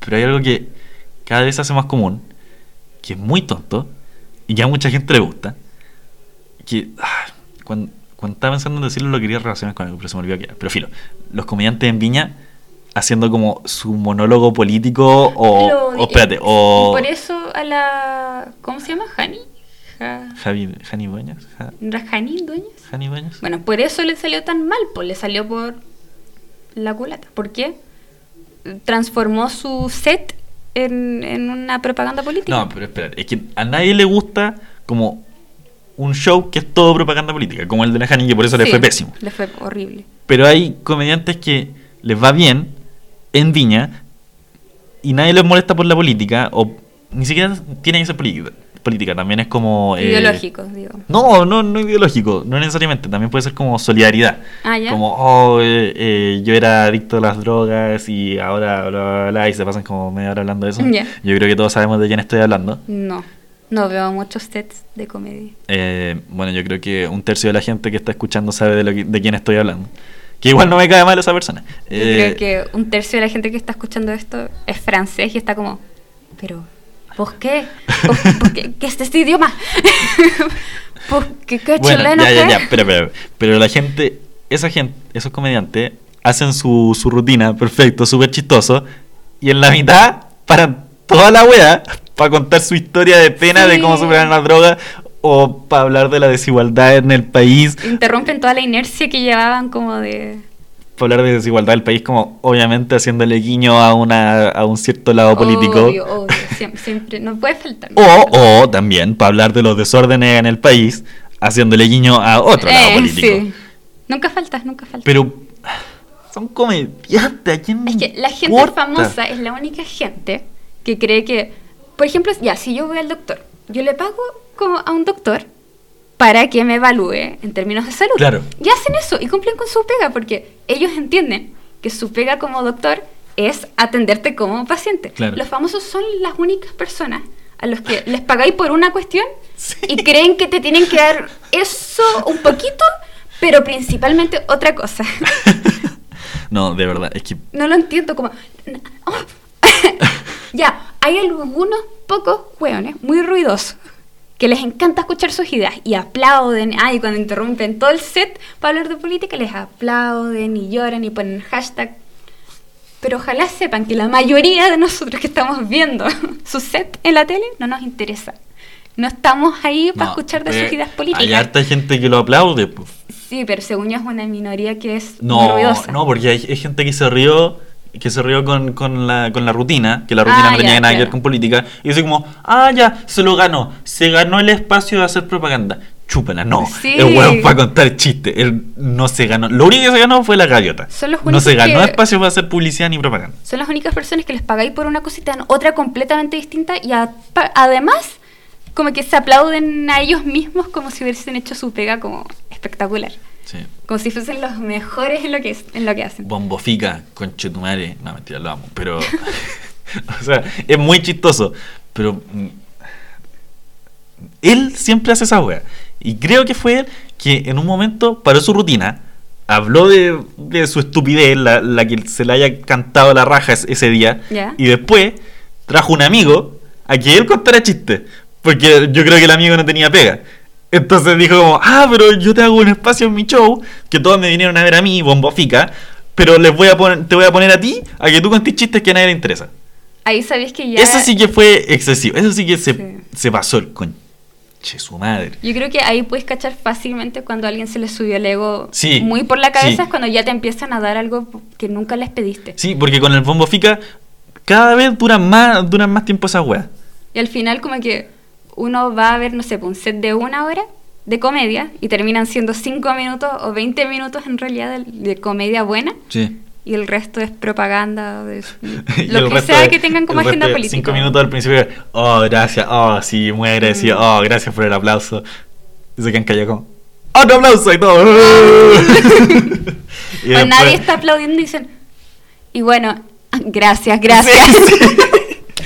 Pero hay algo que cada vez se hace más común, que es muy tonto y que a mucha gente le gusta. Que ah, cuando, cuando estaba pensando en decirlo lo quería relacionar con algo, pero se me olvidó que era. Pero filo, los comediantes en Viña haciendo como su monólogo político o, Lo- o espérate, o Por eso a la. ¿Cómo se llama? ¿Hani? Ja- Javi, Jani Dueñas, Ja- ¿no era Hani Dueñas? Jani Dueñas. Bueno, por eso le salió tan mal, pues le salió por la culata. ¿Por qué? Transformó su set en, en una propaganda política. No, pero espera, es que a nadie le gusta como un show que es todo propaganda política, como el de la Jani, que por eso le fue pésimo. Le fue horrible. Pero hay comediantes que les va bien en Viña y nadie les molesta por la política, o ni siquiera tiene que ser política. Política también es como... eh, Ideológico, digo. No, no, no ideológico, no necesariamente, también puede ser como solidaridad. Ah, ¿ya? Como, oh, eh, eh, yo era adicto a las drogas y ahora bla, bla, bla, y se pasan como media hora hablando de eso. Ya. Yo creo que todos sabemos de quién estoy hablando. No, no veo muchos sets de comedia. Eh, bueno, yo creo que un tercio de la gente que está escuchando sabe de, lo que- de quién eestoy hablando. Que igual no me cae mal esa persona. Yo Eh, creo que un tercio de la gente que está escuchando esto es francés y está como, pero, ¿por qué? ¿Por, por qué? ¿Qué es este idioma? ¿Por qué qué bueno, chileno ya, ya, ya, pero, pero, pero la gente, esa gente, esos comediantes, hacen su, su rutina perfecto, súper chistoso, y en la mitad paran toda la wea para contar su historia de pena de cómo Sí. superar la droga o para hablar de la desigualdad en el país, Interrumpen toda la inercia que llevaban como de... para hablar de desigualdad del país como obviamente haciéndole guiño a, una, a un cierto lado político. Obvio, obvio, siempre, siempre, no puede faltar. O, o también para hablar de los desórdenes en el país, haciéndole guiño a otro lado Eh, político. sí. Nunca faltas, nunca faltas. Pero son comediantes, ¿a quién Es que la gente importa? famosa es la única gente que cree que, por ejemplo, ya, si yo voy al doctor, yo le pago como a un doctor para que me evalúe en términos de salud. Claro. Y hacen eso y cumplen con su pega porque ellos entienden que su pega como doctor es atenderte como paciente. Claro. Los famosos son las únicas personas a los que les pagáis por una cuestión Y creen que te tienen que dar eso un poquito, pero principalmente otra cosa. no, de verdad, es que... No lo entiendo como... oh. ya, hay algunos pocos hueones muy ruidosos que les encanta escuchar sus ideas y aplauden, ay, cuando interrumpen todo el set para hablar de política, les aplauden y lloran y ponen hashtag. Pero ojalá sepan que la mayoría de nosotros que estamos viendo su set en la tele no nos interesa. No estamos ahí para escuchar de sus ideas políticas. Hay harta gente que lo aplaude. Pues. Sí, pero según yo es una minoría que es no, ruidosa. No, porque hay, hay gente que se rió que se rió con, con, la, con la rutina, que la rutina Ah, no tenía ya, nada que ver con política, y dice como, ah, ya, se lo ganó, se ganó el espacio de hacer propaganda. Chúpala, no. Sí. El weón para contar chistes. Él no se ganó. Lo único que se ganó fue la gaviota. Son los No se ganó espacio para hacer publicidad ni propaganda. Son las únicas personas que les pagáis por una cosa y te dan otra completamente distinta y a- pa- además como que se aplauden a ellos mismos como si hubiesen hecho su pega como espectacular. Sí. Como si fuesen los mejores en lo que, es, en lo que hacen. Bombofica, conchetumare. No, mentira, lo amo. Pero. o sea, es muy chistoso. Pero. mm, Él siempre hace esa wea. Y creo que fue él que en un momento paró su rutina. Habló de, de su estupidez, la, la que se le haya cantado la raja es- ese día. Ya. Y después trajo un amigo a que él contara chistes. Porque yo creo que el amigo no tenía pega. Entonces dijo como, ah, pero yo te hago un espacio en mi show, que todos me vinieron a ver a mí, bombofica, pero les voy a poner, te voy a poner a ti a que tú contes chistes que a nadie le interesa. Ahí sabéis que ya... Eso sí que fue excesivo, eso sí que se, Sí. se pasó el conche su madre. Yo creo que ahí puedes cachar fácilmente cuando a alguien se le subió el ego Sí, muy por la cabeza, sí. es cuando ya te empiezan a dar algo que nunca les pediste. Sí, porque con el bombofica cada vez duran más, duran más tiempo esas weas. Y al final como que uno va a ver, no sé, un set de una hora de comedia y terminan siendo 5 minutos o 20 minutos en realidad de, de comedia buena Sí. Y el resto es propaganda, de, lo que sea de- que tengan como agenda política. Cinco minutos al principio, oh, gracias, oh, sí, muy agradecido, Mm. oh, gracias por el aplauso. Y se quedan callados como, otro aplauso y todo. Y después- nadie está aplaudiendo y dicen, y bueno, gracias, gracias. Sí, sí.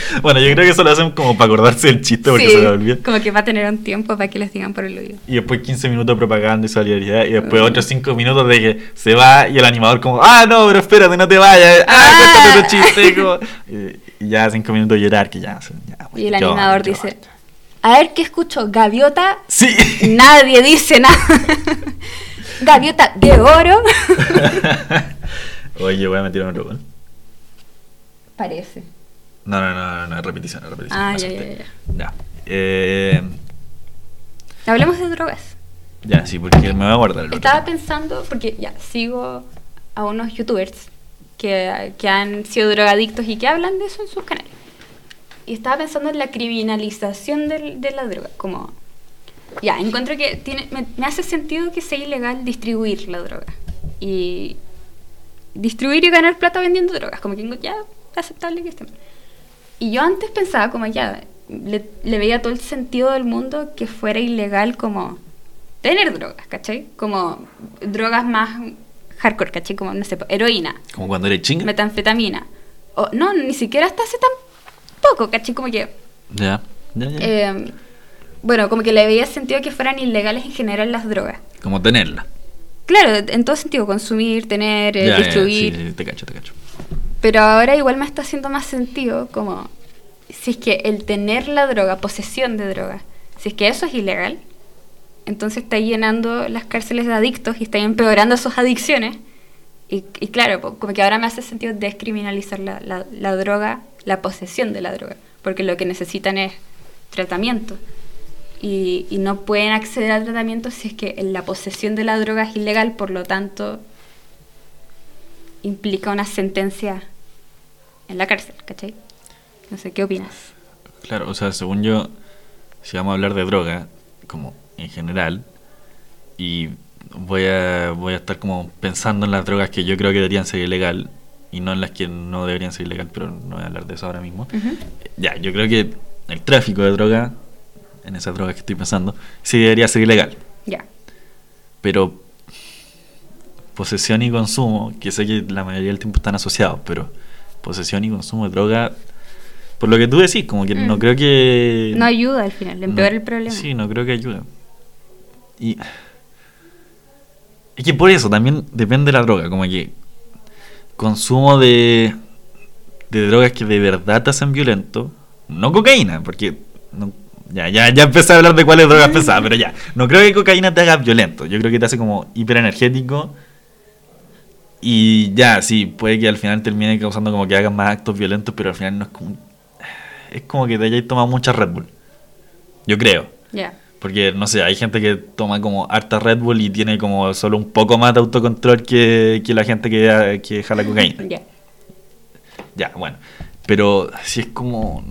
Bueno, yo creo que eso lo hacen como para acordarse del chiste porque Sí, se lo olvida. como que va a tener un tiempo para que les digan por el oído. Y después 15 minutos de propaganda y solidaridad. Y después Mm. otros 5 minutos de que se va y el animador como, ah, no, pero espérate, no te vayas. Ah, Ah. cuéntate tu chiste. como- y, y ya 5 minutos de llorar que ya. ya Y el yo- animador yo- dice, a ver qué escucho, gaviota, Sí. nadie dice nada. gaviota de oro. Oye, voy a meter otro gol. Parece. No, no, no, no, no, repetición, repetición. Ah, ya, ya, Ya. Eh, Hablemos de drogas. ya, sí, porque me voy a guardar el otro. Estaba pensando, porque ya sigo a unos youtubers que, que han sido drogadictos y que hablan de eso en sus canales. Y estaba pensando en la criminalización del- de la droga. Como, ya, encuentro que tiene, me, me hace sentido que sea ilegal distribuir la droga. Y distribuir y ganar plata vendiendo drogas. Como que ya aceptable que estén. Y yo antes pensaba como ya, le, le veía todo el sentido del mundo que fuera ilegal como tener drogas, ¿cachai? Como drogas más hardcore, ¿cachai? Como, no sé, heroína, Como cuando eres chinga. metanfetamina. O, no, ni siquiera hasta hace tan poco, ¿cachai? Como que, Ya, ya, ya. eh, bueno, como que le veía sentido que fueran ilegales en general las drogas. Como tenerla. Claro, en todo sentido, consumir, tener, eh, ya, distribuir. sí, sí, te cacho, te cacho. Pero ahora igual me está haciendo más sentido como si es que el tener la droga, posesión de droga, si es que eso es ilegal, entonces está llenando las cárceles de adictos y está empeorando sus adicciones. Y, claro, como que ahora me hace sentido descriminalizar la droga, la posesión de la droga, porque lo que necesitan es tratamiento. Y, y no pueden acceder al tratamiento si es que la posesión de la droga es ilegal, por lo tanto implica una sentencia en la cárcel, ¿cachai? No sé, ¿qué opinas? Claro, o sea, según yo, si vamos a hablar de droga, como en general, y voy a, voy a estar como pensando en las drogas que yo creo que deberían ser ilegal y no en las que no deberían ser ilegal, pero no voy a hablar de eso ahora mismo. Ujú. Ya, yo creo que el tráfico de droga, en esas drogas que estoy pensando, sí debería ser ilegal. Ya. Pero posesión y consumo, que sé que la mayoría del tiempo están asociados, pero posesión y consumo de droga Por lo que tú decís, como que no Mm. creo que... No ayuda al final, empeora no- el problema. Sí, no creo que ayude. Y... Es que por eso también depende de la droga, como que consumo de, de drogas que de verdad te hacen violento, no cocaína, porque no- ya, ya, ya empecé a hablar de cuáles drogas pesadas, pero ya, no creo que cocaína te haga violento, yo creo que te hace como hiperenergético y ya, sí, puede que al final termine causando como que hagas más actos violentos, pero al final no es como... Es como que te hayas tomado mucha Red Bull, yo creo. Ya. Porque, no sé, hay gente que toma como harta Red Bull y tiene como solo un poco más de autocontrol que, que la gente que, que jala cocaína. Ya. Ya, bueno. Pero si es como...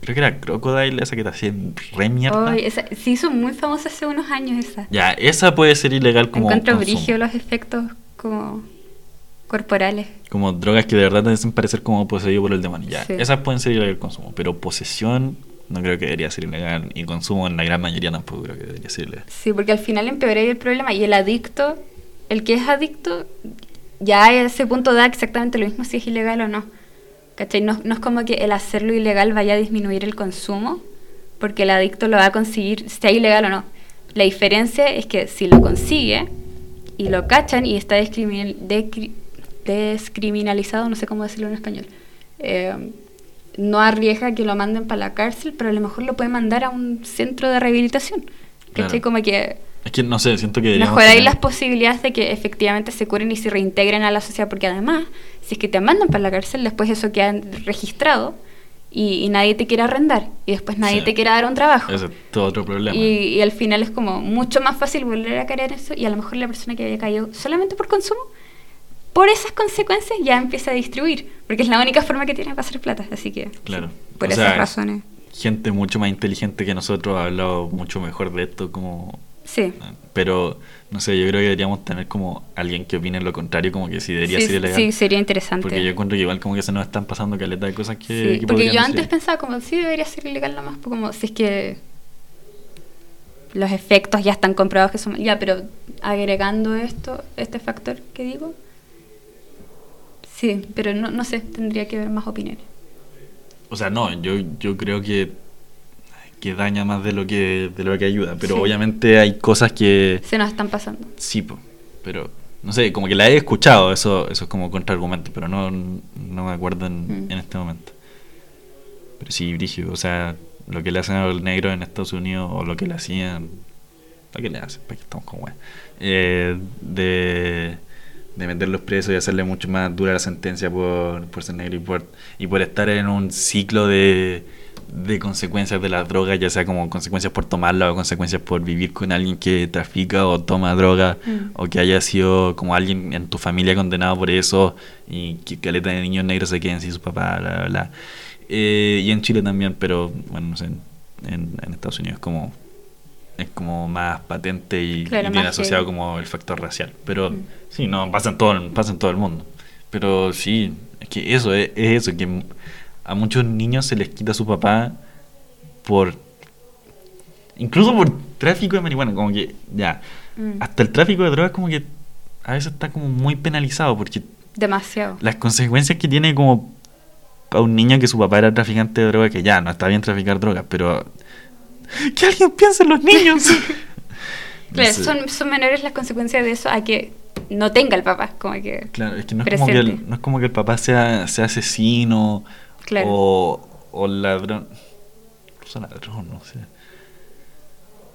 Creo que era Crocodile esa que te hacía re mierda. Ay, esa- se hizo muy famosa hace unos años esa. Ya, esa puede ser ilegal como Encuentro los efectos como corporales. Como drogas que de verdad te hacen parecer como poseído por el demonio. Ya, Sí. esas pueden ser ilegal consumo. Pero posesión no creo que debería ser ilegal. Y consumo en la gran mayoría tampoco creo que debería ser ilegal. Sí, porque al final empeora el problema. Y el adicto, el que es adicto, ya a ese punto da exactamente lo mismo si es ilegal o no. ¿Cachai? No, no es como que el hacerlo ilegal vaya a disminuir el consumo, porque el adicto lo va a conseguir, sea ilegal o no. La diferencia es que si lo consigue y lo cachan y está decri- descriminalizado, no sé cómo decirlo en español, eh, no arriesga que lo manden para la cárcel, pero a lo mejor lo puede mandar a un centro de rehabilitación. ¿Cachai? Claro. Como que Es que no sé, siento que mejoráis tener- las posibilidades de que efectivamente se curen y se reintegren a la sociedad, porque además, si es que te mandan para la cárcel, después eso queda registrado y, y nadie te quiere arrendar y después nadie Sí. te quiere dar un trabajo. Ese es todo otro problema. Y, y al final es como mucho más fácil volver a caer en eso y a lo mejor la persona que había caído solamente por consumo, por esas consecuencias ya empieza a distribuir, porque es la única forma que tiene para hacer plata, así que Claro. por O esas sea, razones. Gente mucho más inteligente que nosotros ha hablado mucho mejor de esto, como... Sí. Pero, no sé, yo creo que deberíamos tener como alguien que opine lo contrario, como que si debería Sí, ser ilegal. sí, sería interesante. Porque yo encuentro que igual como que se nos están pasando caleta de cosas que... Sí, que porque yo antes pensaba como, sí, debería ser ilegal nomás, pues como si es que los efectos ya están comprobados que son... Ya, pero agregando esto, este factor que digo, sí, pero no, no sé, tendría que ver más opiniones. O sea, no, yo, yo creo que, que daña más de lo que, de lo que ayuda. Pero Sí. obviamente hay cosas que... Se nos están pasando. Sí, po, pero no sé, como que la he escuchado, eso, eso es como contraargumento, pero no, no me acuerdo en, Mm. en este momento. Pero sí, Brigio, o sea, lo que le hacen a los negros en Estados Unidos, o lo que le hacían, lo que le hacen, para que estamos con weá, eh, de, de meterlos presos y hacerle mucho más dura la sentencia por, por ser negro y por, y por estar en un ciclo de, de consecuencias de las drogas, ya sea como consecuencias por tomarla o consecuencias por vivir con alguien que trafica o toma droga, Mm. o que haya sido como alguien en tu familia condenado por eso y que caleta de niños negros se queden sin su papá, bla, bla, bla. Eh, y en Chile también, pero bueno, no sé, en, en- en Estados Unidos como es como más patente y, Claro, y asociado como el factor racial. Pero Mm. sí, no, pasa en todo, el- pasa en todo el mundo. Pero sí, es que eso es, es eso, que a muchos niños se les quita a su papá por... Incluso por tráfico de marihuana, como que ya, Mm. hasta el tráfico de drogas como que a veces está como muy penalizado porque Demasiado. las consecuencias que tiene como a un niño que su papá era traficante de drogas, que ya, no está bien traficar drogas, pero que alguien piense en los niños. No Claro, sé. son, son menores las consecuencias de eso a que no tenga el papá, como que... Claro, es que no es, como que el, no es como que el papá sea, sea asesino Claro. o, o ladrón. Incluso ladrón, no sé.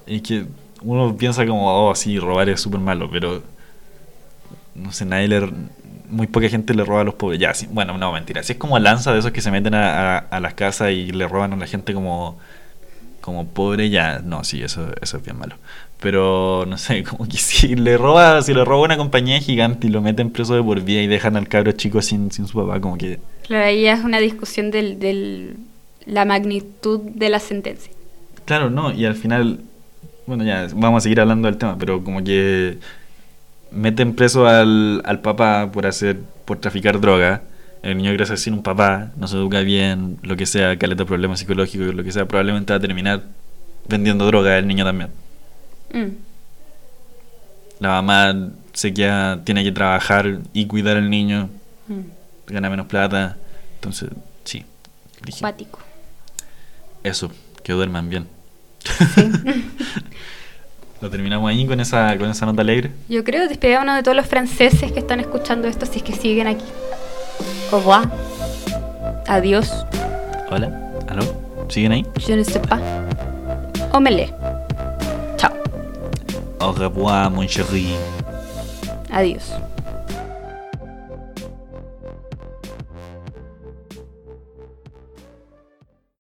Es que uno piensa como, oh, sí, robar es súper malo, pero no sé, nadie le. Muy poca gente le roba a los pobres. Ya, sí, bueno, no, mentira. Si es como lanza de esos que se meten a, a- a las casas y le roban a la gente como, como pobre, ya, no, sí, eso, eso es bien malo. Pero, no sé, como que si le roba, si le roba una compañía gigante y lo meten preso de por vida y dejan al cabro chico sin, sin su papá, como que. Claro, ahí es una discusión del, del la magnitud de la sentencia. Claro, no, y al final, bueno, ya vamos a seguir hablando del tema, pero como que meten preso al, al papá por hacer, por traficar droga. El niño crece sin un papá, no se educa bien, lo que sea, caleta problemas psicológicos, lo que sea, probablemente va a terminar vendiendo droga el niño también. Mm. La mamá se queda, tiene que trabajar y cuidar al niño, Mm. gana menos plata, entonces, sí. dije, Cuático. Eso, que duerman bien. Lo terminamos ahí con esa, con esa nota alegre. Yo creo despedímonos de todos los franceses que están escuchando esto, si es que siguen aquí. Au revoir. Adiós. Hola, ¿aló? ¿Siguen ahí? Je ne sais pas. Omelé. Chao. Au revoir, mon chéri. Adiós.